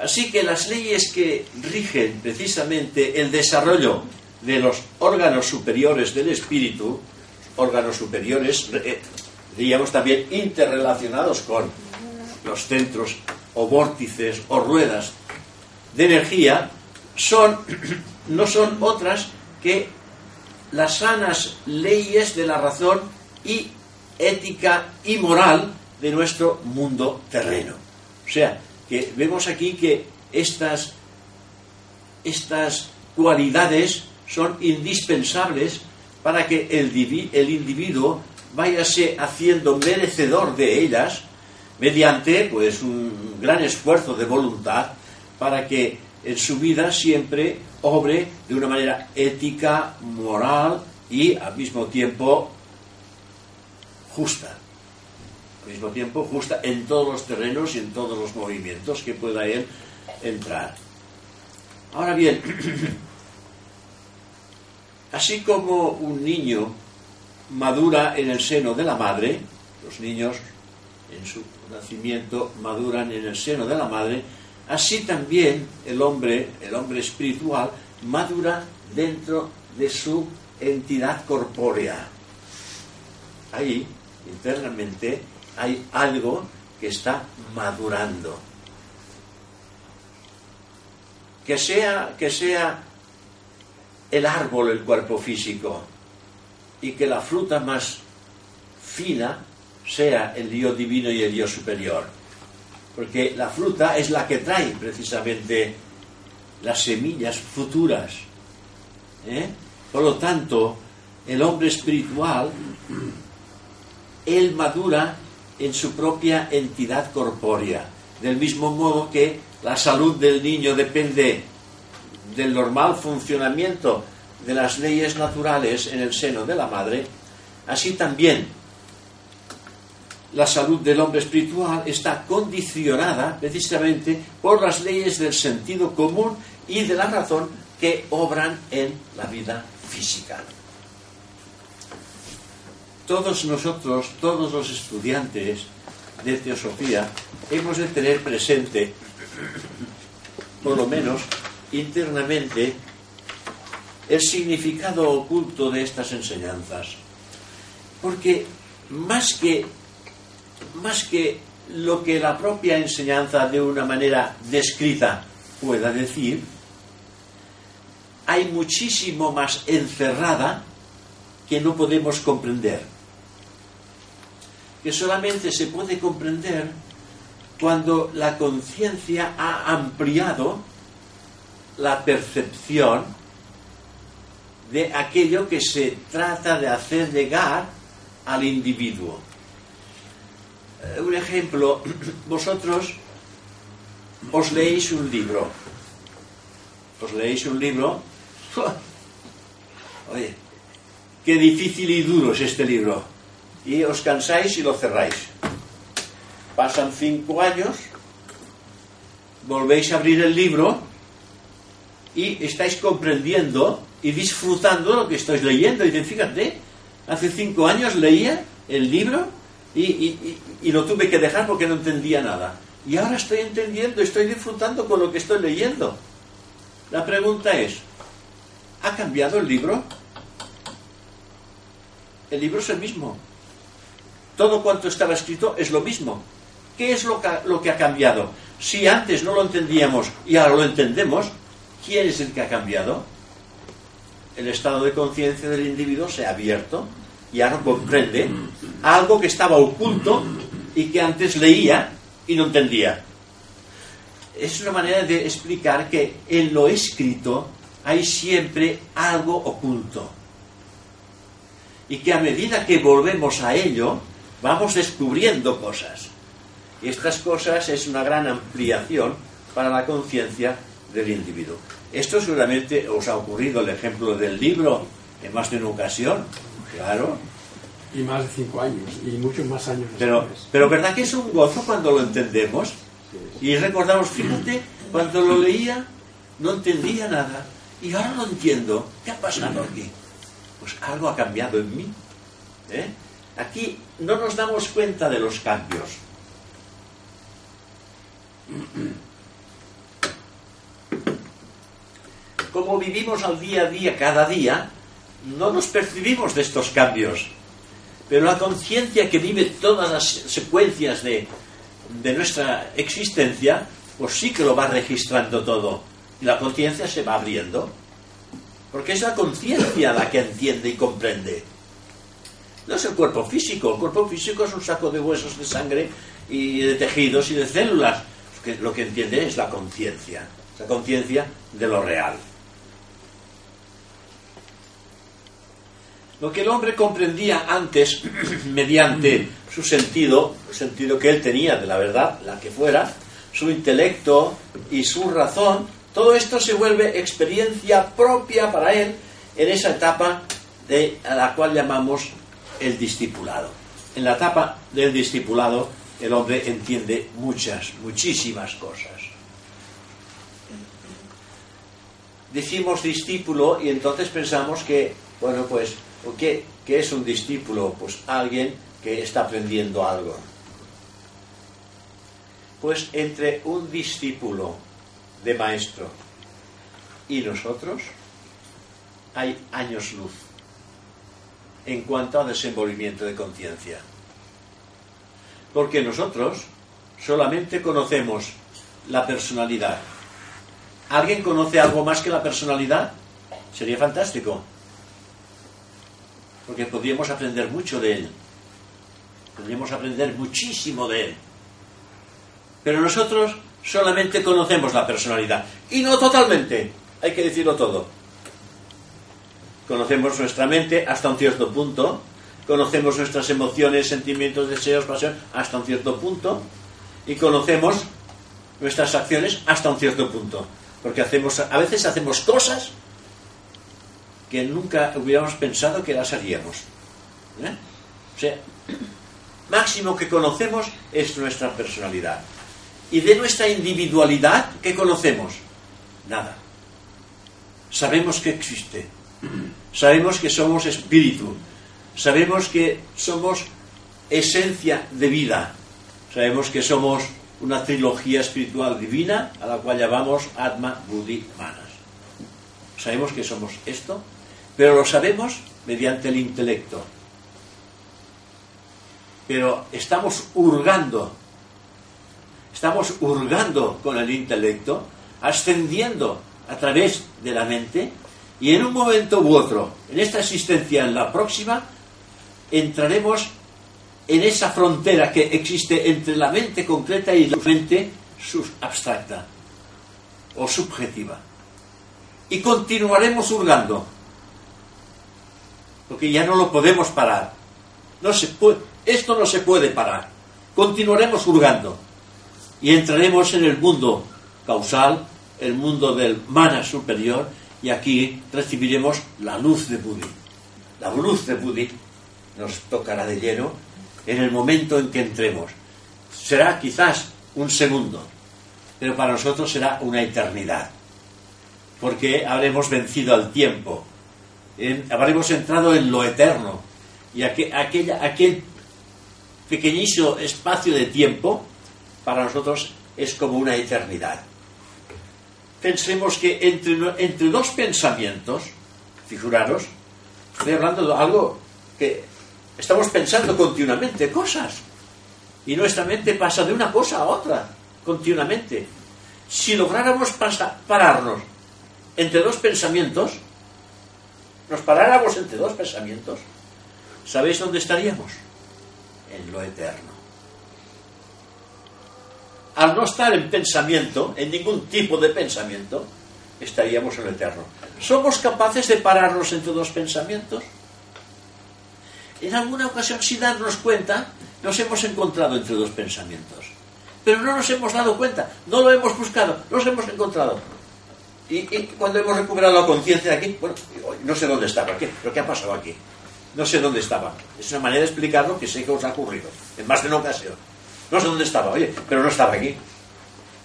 Así que las leyes que rigen precisamente el desarrollo de los órganos superiores del espíritu, órganos superiores, eh, diríamos también interrelacionados con los centros o vórtices o ruedas de energía, son, no son otras que las sanas leyes de la razón y ética y moral de nuestro mundo terreno. O sea, que vemos aquí que estas, estas cualidades son indispensables para que el, el individuo váyase haciendo merecedor de ellas mediante pues un gran esfuerzo de voluntad para que en su vida siempre obre de una manera ética, moral y al mismo tiempo justa. Al mismo tiempo justa en todos los terrenos y en todos los movimientos que pueda él entrar. Ahora bien, así como un niño madura en el seno de la madre, los niños en su nacimiento maduran en el seno de la madre, así también el hombre, el hombre espiritual, madura dentro de su entidad corpórea. Ahí, internamente, hay algo que está madurando. Que sea, que sea el árbol el cuerpo físico y que la fruta más fina sea el Dios divino y el Dios superior. Porque la fruta es la que trae precisamente las semillas futuras. ¿eh? Por lo tanto, el hombre espiritual, él madura en su propia entidad corpórea. Del mismo modo que la salud del niño depende del normal funcionamiento de las leyes naturales en el seno de la madre, así también la salud del hombre espiritual está condicionada precisamente por las leyes del sentido común y de la razón que obran en la vida física. Todos nosotros, todos los estudiantes de teosofía, hemos de tener presente, por lo menos internamente, el significado oculto de estas enseñanzas. Porque más que más que lo que la propia enseñanza de una manera descrita pueda decir, hay muchísimo más encerrada que no podemos comprender. Que solamente se puede comprender cuando la conciencia ha ampliado la percepción de aquello que se trata de hacer llegar al individuo. Eh, un ejemplo, vosotros os leéis un libro, os leéis un libro, oye, qué difícil y duro es este libro, y os cansáis y lo cerráis. Pasan cinco años, volvéis a abrir el libro y estáis comprendiendo y disfrutando lo que estáis leyendo. Y dicen, fíjate, hace cinco años leía el libro y, lo tuve que dejar porque no entendía nada. Y ahora estoy entendiendo, estoy disfrutando con lo que estoy leyendo. La pregunta es, ¿ha cambiado el libro? El libro es el mismo. Todo cuanto estaba escrito es lo mismo. ¿Qué es lo que, lo que ha cambiado? Si antes no lo entendíamos y ahora lo entendemos, ¿quién es el que ha cambiado? El estado de conciencia del individuo se ha abierto y ahora comprende algo que estaba oculto y que antes leía y no entendía. Es una manera de explicar que en lo escrito hay siempre algo oculto. Y que a medida que volvemos a ello, vamos descubriendo cosas. Y estas cosas es una gran ampliación para la conciencia del individuo. Esto seguramente os ha ocurrido el ejemplo del libro en más de una ocasión. Claro. Y más de cinco años, y muchos más años. Pero, pero ¿verdad que es un gozo cuando lo entendemos? Y recordamos, fíjate, cuando lo leía no entendía nada. Y ahora lo entiendo. ¿Qué ha pasado aquí? Pues algo ha cambiado en mí. ¿eh? Aquí no nos damos cuenta de los cambios. como vivimos al día a día, cada día, no nos percibimos de estos cambios. Pero la conciencia que vive todas las secuencias de, de nuestra existencia, pues sí que lo va registrando todo. Y la conciencia se va abriendo. Porque es la conciencia la que entiende y comprende. No es el cuerpo físico. El cuerpo físico es un saco de huesos, de sangre y de tejidos y de células. Lo que entiende es la conciencia. La conciencia de lo real. Lo que el hombre comprendía antes mediante su sentido, el sentido que él tenía de la verdad, la que fuera, su intelecto y su razón, todo esto se vuelve experiencia propia para él en esa etapa de, a la cual llamamos el discipulado. En la etapa del discipulado el hombre entiende muchas, muchísimas cosas. Decimos discípulo y entonces pensamos que, bueno, pues ¿Qué, ¿Qué es un discípulo? Pues alguien que está aprendiendo algo. Pues entre un discípulo de maestro y nosotros hay años luz en cuanto a desenvolvimiento de conciencia. Porque nosotros solamente conocemos la personalidad. ¿Alguien conoce algo más que la personalidad? Sería fantástico porque podríamos aprender mucho de él. Podríamos aprender muchísimo de él. Pero nosotros solamente conocemos la personalidad. Y no totalmente, hay que decirlo todo. Conocemos nuestra mente hasta un cierto punto, conocemos nuestras emociones, sentimientos, deseos, pasión hasta un cierto punto, y conocemos nuestras acciones hasta un cierto punto. Porque hacemos, a veces hacemos cosas que nunca hubiéramos pensado que las haríamos. ¿eh? O sea, máximo que conocemos es nuestra personalidad. Y de nuestra individualidad, ¿qué conocemos? Nada. Sabemos que existe. Sabemos que somos espíritu. Sabemos que somos esencia de vida. Sabemos que somos una trilogía espiritual divina a la cual llamamos Atma, Buddhi, Manas. Sabemos que somos esto pero lo sabemos mediante el intelecto. Pero estamos hurgando, estamos hurgando con el intelecto, ascendiendo a través de la mente, y en un momento u otro, en esta existencia, en la próxima, entraremos en esa frontera que existe entre la mente concreta y la mente abstracta o subjetiva. Y continuaremos hurgando porque ya no lo podemos parar. No se puede, esto no se puede parar. Continuaremos hurgando y entraremos en el mundo causal, el mundo del mana superior, y aquí recibiremos la luz de Buddhi. La luz de Buddhi nos tocará de lleno en el momento en que entremos. Será quizás un segundo, pero para nosotros será una eternidad, porque habremos vencido al tiempo, habremos entrado en lo eterno. Y aquel, aquel pequeñísimo espacio de tiempo para nosotros es como una eternidad. Pensemos que entre, entre dos pensamientos, figuraros, estoy hablando de algo que estamos pensando continuamente, cosas. Y nuestra mente pasa de una cosa a otra, continuamente. Si lográramos pararnos entre dos pensamientos, nos paráramos entre dos pensamientos, ¿sabéis dónde estaríamos? En lo eterno. Al no estar en pensamiento, en ningún tipo de pensamiento, estaríamos en lo eterno. ¿Somos capaces de pararnos entre dos pensamientos? En alguna ocasión, sin darnos cuenta, nos hemos encontrado entre dos pensamientos. Pero no nos hemos dado cuenta, no lo hemos buscado, nos hemos encontrado. Y, cuando hemos recuperado la conciencia de aquí, bueno, no sé dónde estaba, ¿qué? ¿pero qué ha pasado aquí? No sé dónde estaba. Es una manera de explicarlo que sé que os ha ocurrido, en más de una ocasión. No sé dónde estaba, oye, pero no estaba aquí.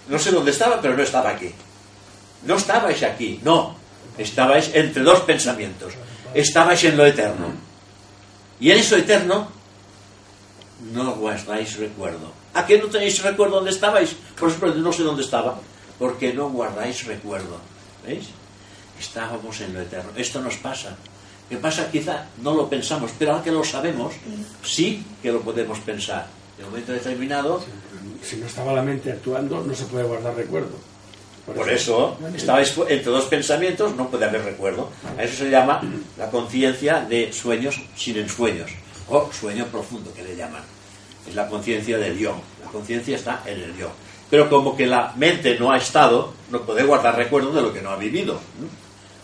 No sé dónde estaba, pero no estaba aquí. No estabais aquí, no. Estabais entre dos pensamientos. Estabais en lo eterno. Y en eso eterno no guardáis recuerdo. ¿A qué no tenéis recuerdo dónde estabais? Por eso no sé dónde estaba porque no guardáis recuerdo. ¿Veis? estábamos en lo eterno. Esto nos pasa. ¿Qué pasa? Quizá no lo pensamos, pero aunque lo sabemos, sí que lo podemos pensar. En un momento determinado. Si no estaba la mente actuando, no se puede guardar recuerdo. Por, eso, estaba entre dos pensamientos, no puede haber recuerdo. A eso se llama la conciencia de sueños sin ensueños, o sueño profundo, que le llaman. Es la conciencia del yo. La conciencia está en el yo. Pero como que la mente no ha estado, no puede guardar recuerdo de lo que no ha vivido.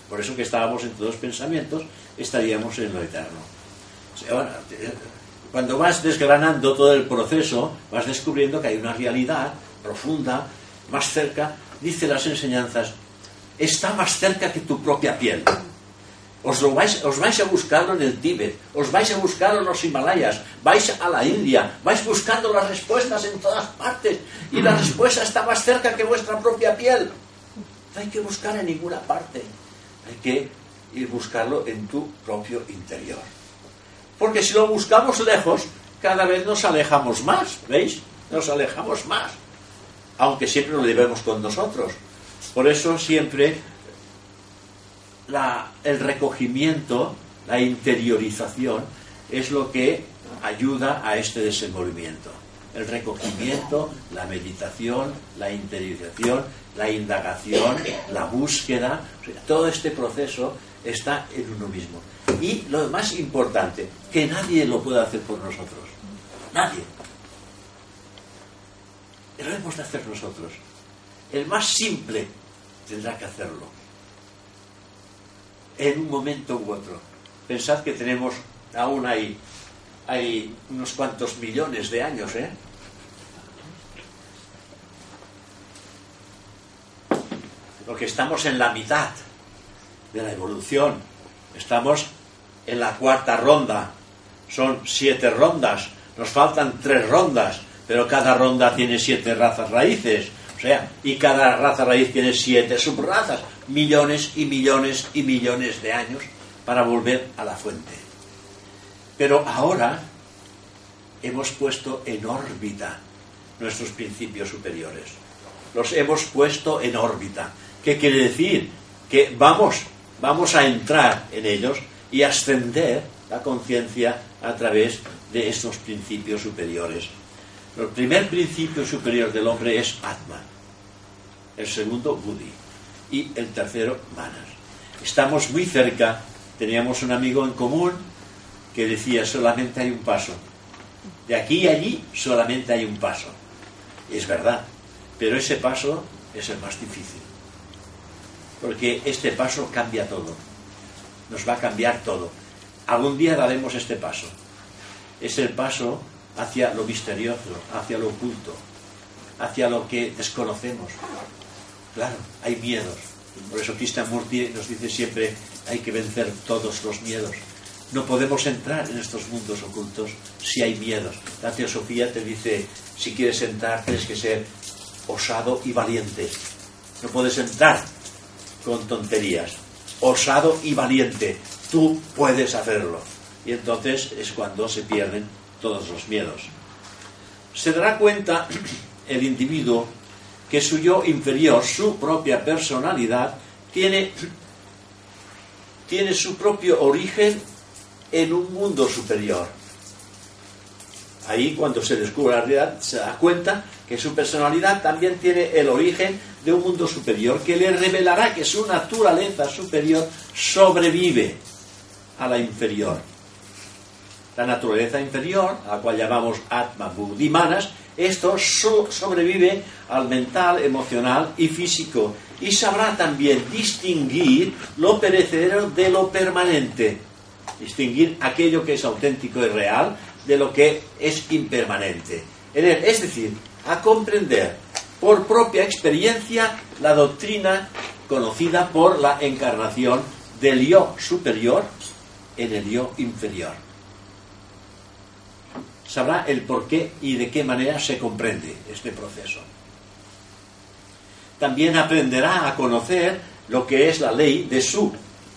Por eso que estábamos entre dos pensamientos, estaríamos en lo eterno. Cuando vas desgranando todo el proceso, vas descubriendo que hay una realidad profunda, más cerca, dice las enseñanzas, está más cerca que tu propia piel. Os, lo vais, os vais a buscarlo en el Tíbet, os vais a buscarlo en los Himalayas, vais a la India, vais buscando las respuestas en todas partes y la respuesta está más cerca que vuestra propia piel. No hay que buscar en ninguna parte, hay que ir buscarlo en tu propio interior. Porque si lo buscamos lejos, cada vez nos alejamos más, ¿veis? Nos alejamos más aunque siempre lo llevemos con nosotros. Por eso siempre el recogimiento, la interiorización, es lo que ayuda a este desenvolvimiento. El recogimiento, la meditación, la interiorización, la indagación, la búsqueda, todo este proceso está en uno mismo. Y lo más importante, que nadie lo pueda hacer por nosotros. Nadie lo hemos de hacer nosotros. El más simple tendrá que hacerlo. En un momento u otro. Pensad que tenemos aún hay, hay unos cuantos millones de años, ¿eh? Porque estamos en la mitad de la evolución. Estamos en la cuarta ronda. Son siete rondas. Nos faltan tres rondas pero cada ronda tiene siete razas raíces, o sea, y cada raza raíz tiene siete subrazas, millones y millones y millones de años para volver a la fuente. Pero ahora hemos puesto en órbita nuestros principios superiores. Los hemos puesto en órbita. ¿Qué quiere decir? Que vamos, vamos a entrar en ellos y ascender la conciencia a través de estos principios superiores. El primer principio superior del hombre es Atman, el segundo Buddhi y el tercero Manas. Estamos muy cerca, teníamos un amigo en común que decía solamente hay un paso. De aquí y allí solamente hay un paso. Es verdad, pero ese paso es el más difícil. Porque este paso cambia todo. Nos va a cambiar todo. Algún día daremos este paso. Es el paso hacia lo misterioso, hacia lo oculto, hacia lo que desconocemos. Claro, hay miedos. Por eso Krishnamurti nos dice siempre, hay que vencer todos los miedos. No podemos entrar en estos mundos ocultos si hay miedos. La teosofía te dice, si quieres entrar tienes que ser osado y valiente. No puedes entrar con tonterías. Osado y valiente. Tú puedes hacerlo. Y entonces es cuando se pierden todos los miedos. Se dará cuenta el individuo que su yo inferior, su propia personalidad, tiene, tiene su propio origen en un mundo superior. Ahí cuando se descubre la realidad se da cuenta que su personalidad también tiene el origen de un mundo superior que le revelará que su naturaleza superior sobrevive a la inferior la naturaleza inferior, a la cual llamamos Atma Buddhi Esto sobrevive al mental, emocional y físico y sabrá también distinguir lo perecedero de lo permanente, distinguir aquello que es auténtico y real de lo que es impermanente. Es decir, a comprender por propia experiencia la doctrina conocida por la encarnación del yo superior en el yo inferior sabrá el por qué y de qué manera se comprende este proceso. También aprenderá a conocer lo que es la ley de su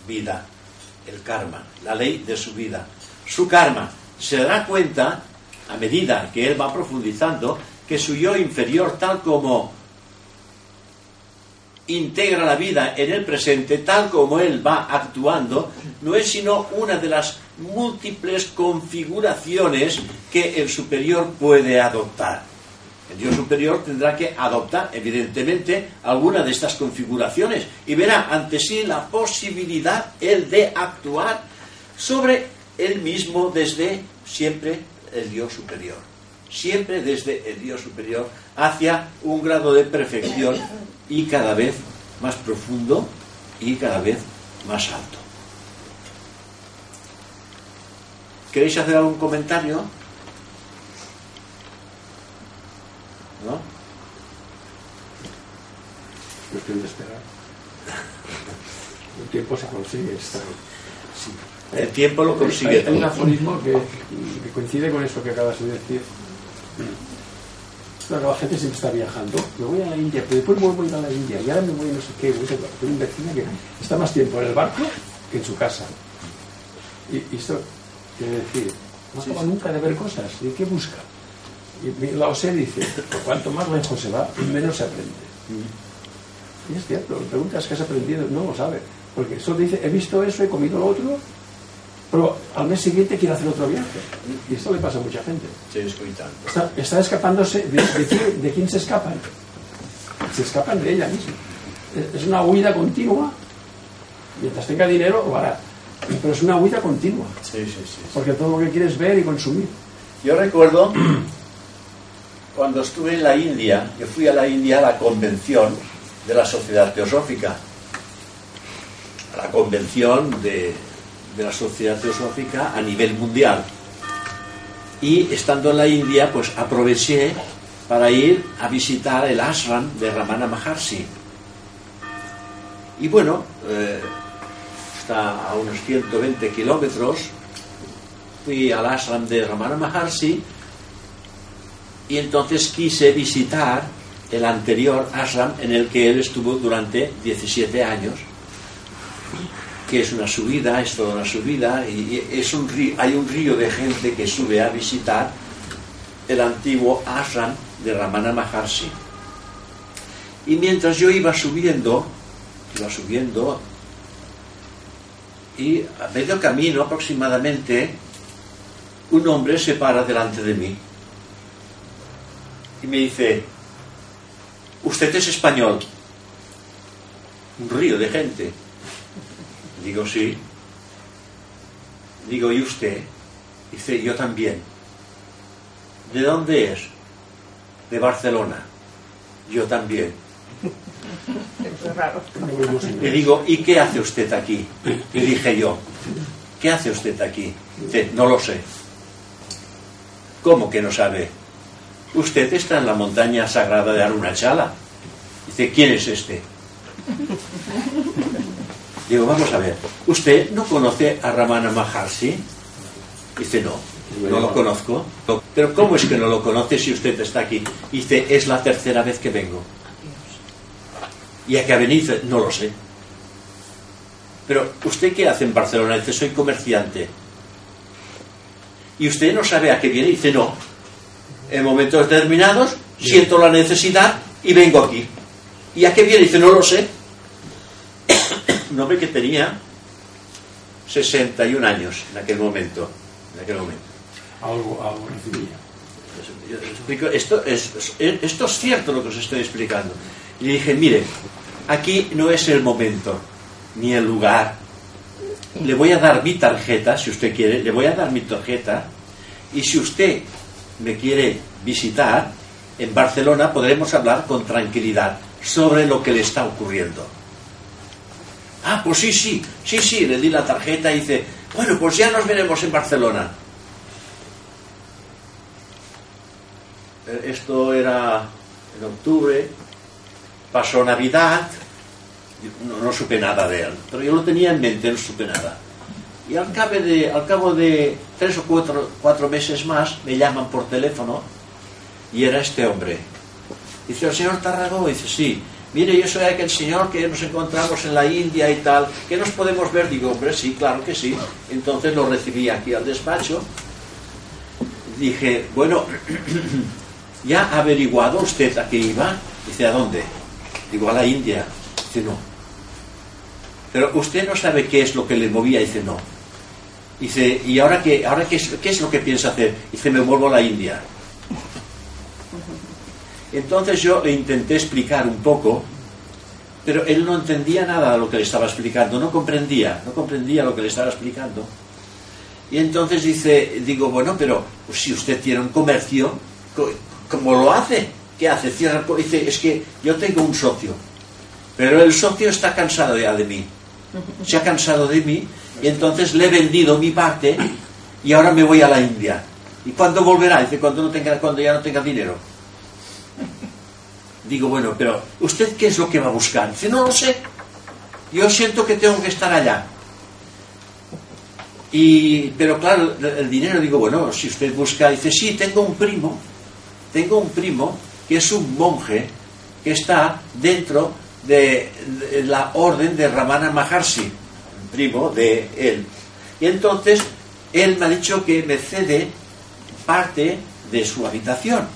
vida, el karma, la ley de su vida. Su karma se dará cuenta, a medida que él va profundizando, que su yo inferior, tal como integra la vida en el presente, tal como Él va actuando, no es sino una de las múltiples configuraciones que el superior puede adoptar. El Dios superior tendrá que adoptar, evidentemente, alguna de estas configuraciones y verá ante sí la posibilidad, él, de actuar sobre él mismo desde siempre el Dios superior. Siempre desde el Dios superior hacia un grado de perfección y cada vez más profundo y cada vez más alto. ¿Queréis hacer algún comentario? ¿No? Cuestión de esperar. El tiempo se consigue estar. Sí. El tiempo lo consigue. Hay, hay un aforismo que, que, coincide con eso que acabas de decir. Claro, la gente siempre está viajando. Me voy a la India, pero después vuelvo a ir a la India y ahora me voy a no sé qué. Voy a un vecino que está más tiempo en el barco que en su casa. Y, y esto quiere decir, no acaba nunca de ver cosas. ¿Y qué busca? Y la OSE dice, cuanto más lejos se va, menos se aprende. Y es cierto, preguntas que has aprendido, no lo sabe. Porque solo dice, he visto eso, he comido lo otro, pero al mes siguiente quiere hacer otro viaje. Y esto le pasa a mucha gente. Está, está escapándose. De, de, quién, ¿De quién se escapan? Se escapan de ella misma. Es una huida continua. Mientras tenga dinero, lo hará. Pero es una huida continua. Sí, sí, sí. Porque todo lo que quieres ver y consumir. Yo recuerdo cuando estuve en la India, yo fui a la India a la convención de la Sociedad Teosófica, a la convención de, de la Sociedad Teosófica a nivel mundial. Y estando en la India, pues aproveché para ir a visitar el ashram de Ramana Maharshi. Y bueno, eh, está a unos 120 kilómetros. Fui al ashram de Ramana Maharshi y entonces quise visitar el anterior ashram en el que él estuvo durante 17 años que es una subida, es toda una subida, y es un hay un río de gente que sube a visitar el antiguo ashram de Ramana Maharshi. Y mientras yo iba subiendo, iba subiendo, y a medio camino aproximadamente, un hombre se para delante de mí y me dice, usted es español, un río de gente. Digo, sí. Digo, ¿y usted? Dice, yo también. ¿De dónde es? De Barcelona. Yo también. Le digo, ¿y qué hace usted aquí? Le dije yo, ¿qué hace usted aquí? Dice, no lo sé. ¿Cómo que no sabe? Usted está en la montaña sagrada de Arunachala. Dice, ¿quién es este? Digo, vamos a ver, ¿usted no conoce a Ramana Maharshi? Dice, no, no lo conozco. Pero ¿cómo es que no lo conoce si usted está aquí? Dice, es la tercera vez que vengo. ¿Y a qué ha venido? Dice, no lo sé. Pero ¿usted qué hace en Barcelona? Dice, soy comerciante. ¿Y usted no sabe a qué viene? Dice, no. En momentos determinados siento la necesidad y vengo aquí. ¿Y a qué viene? Dice, no lo sé un hombre que tenía 61 años en aquel momento. En aquel momento. Algo, algo recibía. Esto es, esto es cierto lo que os estoy explicando. Y le dije, mire, aquí no es el momento, ni el lugar. Le voy a dar mi tarjeta, si usted quiere, le voy a dar mi tarjeta. Y si usted me quiere visitar, en Barcelona podremos hablar con tranquilidad sobre lo que le está ocurriendo. Ah, pues sí, sí, sí, sí, le di la tarjeta y dice, bueno, pues ya nos veremos en Barcelona. Esto era en octubre, pasó Navidad, no, no, supe nada de él, pero yo lo tenía en mente, no supe nada. Y al cabo de, al cabo de tres o cuatro, cuatro meses más me llaman por teléfono y era este hombre. Dice, el señor Tarragó, dice, sí, mire, yo soy aquel señor que nos encontramos en la India y tal, que nos podemos ver. Digo, hombre, sí, claro que sí. Entonces lo recibí aquí al despacho. Dije, bueno, ¿ya ha averiguado usted a qué iba? Dice, ¿a dónde? Digo, a la India. Dice, no. Pero usted no sabe qué es lo que le movía. Dice, no. Dice, ¿y ahora qué, ahora qué, es, qué es lo que piensa hacer? Dice, me vuelvo a la India. Entonces yo le intenté explicar un poco, pero él no entendía nada de lo que le estaba explicando, no comprendía, no comprendía lo que le estaba explicando. Y entonces dice, digo, bueno, pero si usted tiene un comercio, co- ¿cómo lo hace? ¿Qué hace? Cierra Dice, es que yo tengo un socio, pero el socio está cansado ya de mí. Se ha cansado de mí y entonces le he vendido mi parte y ahora me voy a la India. ¿Y cuándo volverá? Dice, cuando, no tenga, cuando ya no tenga dinero. Digo, bueno, pero ¿usted qué es lo que va a buscar? Dice, no lo sé. Yo siento que tengo que estar allá. Y, pero claro, el, dinero, digo, bueno, si usted busca, dice, sí, tengo un primo, tengo un primo que es un monje que está dentro de, la orden de Ramana Maharshi, primo de él. Y entonces, él me ha dicho que me cede parte de su habitación.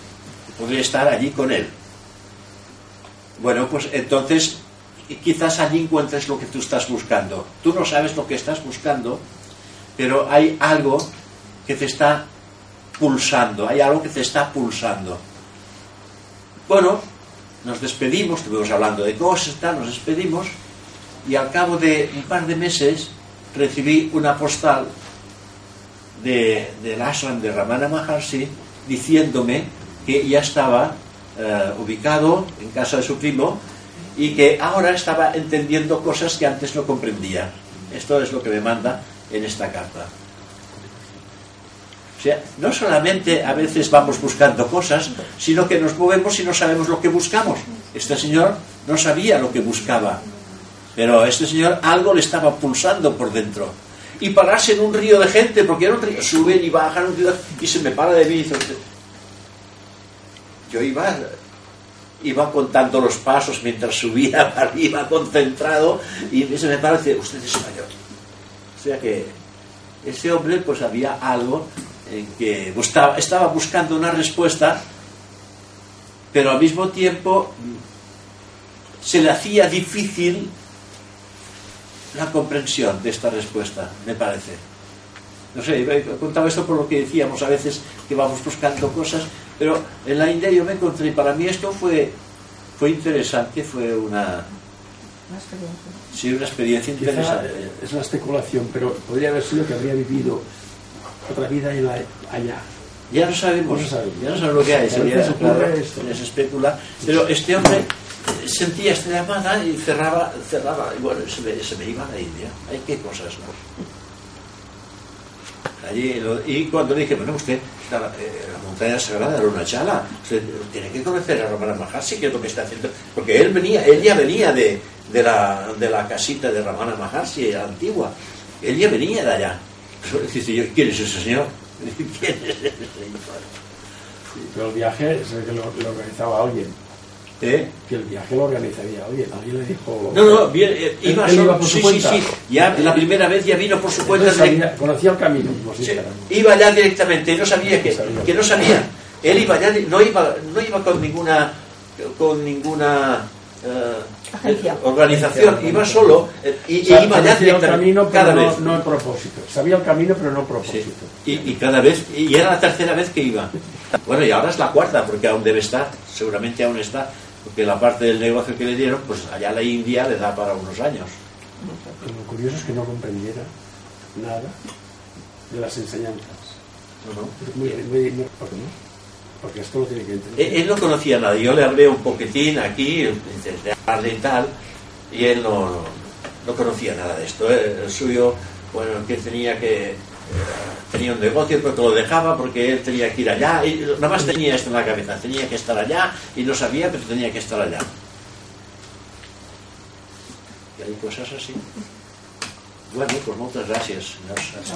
Podría estar allí con él. Bueno, pues entonces quizás allí encuentres lo que tú estás buscando. Tú no sabes lo que estás buscando, pero hay algo que te está pulsando, hay algo que te está pulsando. Bueno, nos despedimos, estuvimos hablando de cosas, tal, nos despedimos y al cabo de un par de meses recibí una postal de, del ashram de Ramana Maharshi diciéndome que ya estaba eh, ubicado en casa de su primo y que ahora estaba entendiendo cosas que antes no comprendía. Esto es lo que me manda en esta carta. O sea, no solamente a veces vamos buscando cosas, sino que nos movemos y no sabemos lo que buscamos. Este señor no sabía lo que buscaba, pero este señor algo le estaba pulsando por dentro. Y pararse en un río de gente, porque era un río, suben y bajan y se me para de mí y dice. Yo iba, iba contando los pasos mientras subía para arriba, concentrado, y se me dice, usted es mayor. O sea que ese hombre pues había algo en que estaba buscando una respuesta, pero al mismo tiempo mm, se le hacía difícil la comprensión de esta respuesta, me parece. No sé, he contado esto por lo que decíamos a veces que vamos buscando cosas, pero en la India yo me encontré, y para mí esto fue, fue interesante, fue una, Una experiencia. sí, una experiencia Quizá interesante. es una especulación, pero podría haber sido que habría vivido otra vida en la- allá. Ya no sabemos, No sabemos. ya no sabemos lo que hay, A sería, ocurre claro, se especula. Pero este hombre eh, sentía esta llamada y cerraba, cerraba, y bueno, se me, se me iba a la India. Hay qué cosas, ¿no? Allí, lo- y cuando dije, bueno, usted, la, eh, la montaña sagrada de Arunachala, usted tiene que conocer a Ramana Maharshi, que es lo que está haciendo, porque él venía, él ya venía de, de, la, de la casita de Ramana Maharshi antigua, él ya venía de allá. ¿quién es ese señor? ¿Quién es ese? Pero el viaje lo, lo organizaba alguien. ¿Eh? Que el viaje lo organizaría alguien. Alguien le dijo. No, no, bien, eh, Él- iba él solo- iba por su sí, sí, cuenta. sí, ya la primera vez ya vino por su cuenta. Entonces sabía- conocía el camino, sí, iba ya directamente, no sabía que, Sabía. que no sabía. Él iba ya, no iba, no iba con ninguna, con ninguna eh, Agencia. organización, Agencia. iba solo eh, y, O sea, iba ya conocía el directamente, camino, pero cada no, vez. no el propósito. Sabía el camino, pero no el Sí. propósito. Y, y cada vez, y era la tercera vez que iba. Bueno, y ahora es la cuarta, porque aún debe estar, seguramente aún está, porque la parte del negocio que le dieron, pues allá la India le da para unos años. Lo curioso es que no comprendiera nada de las enseñanzas. ¿no? ¿no? Muy, muy, muy- ¿por qué no? Porque esto lo tiene que entender. Él, él no conocía nada, yo le hablé un poquitín aquí, intenté hablarle y tal, y él no, no, no conocía nada de esto. ¿eh? El suyo, bueno, que tenía que. Tenía un negocio, pero que lo dejaba porque él tenía que ir allá, y nada más tenía esto en la cabeza, tenía que estar allá, y no sabía, pero tenía que estar allá. Y hay cosas así. Bueno, pues muchas gracias. señor. Gracias.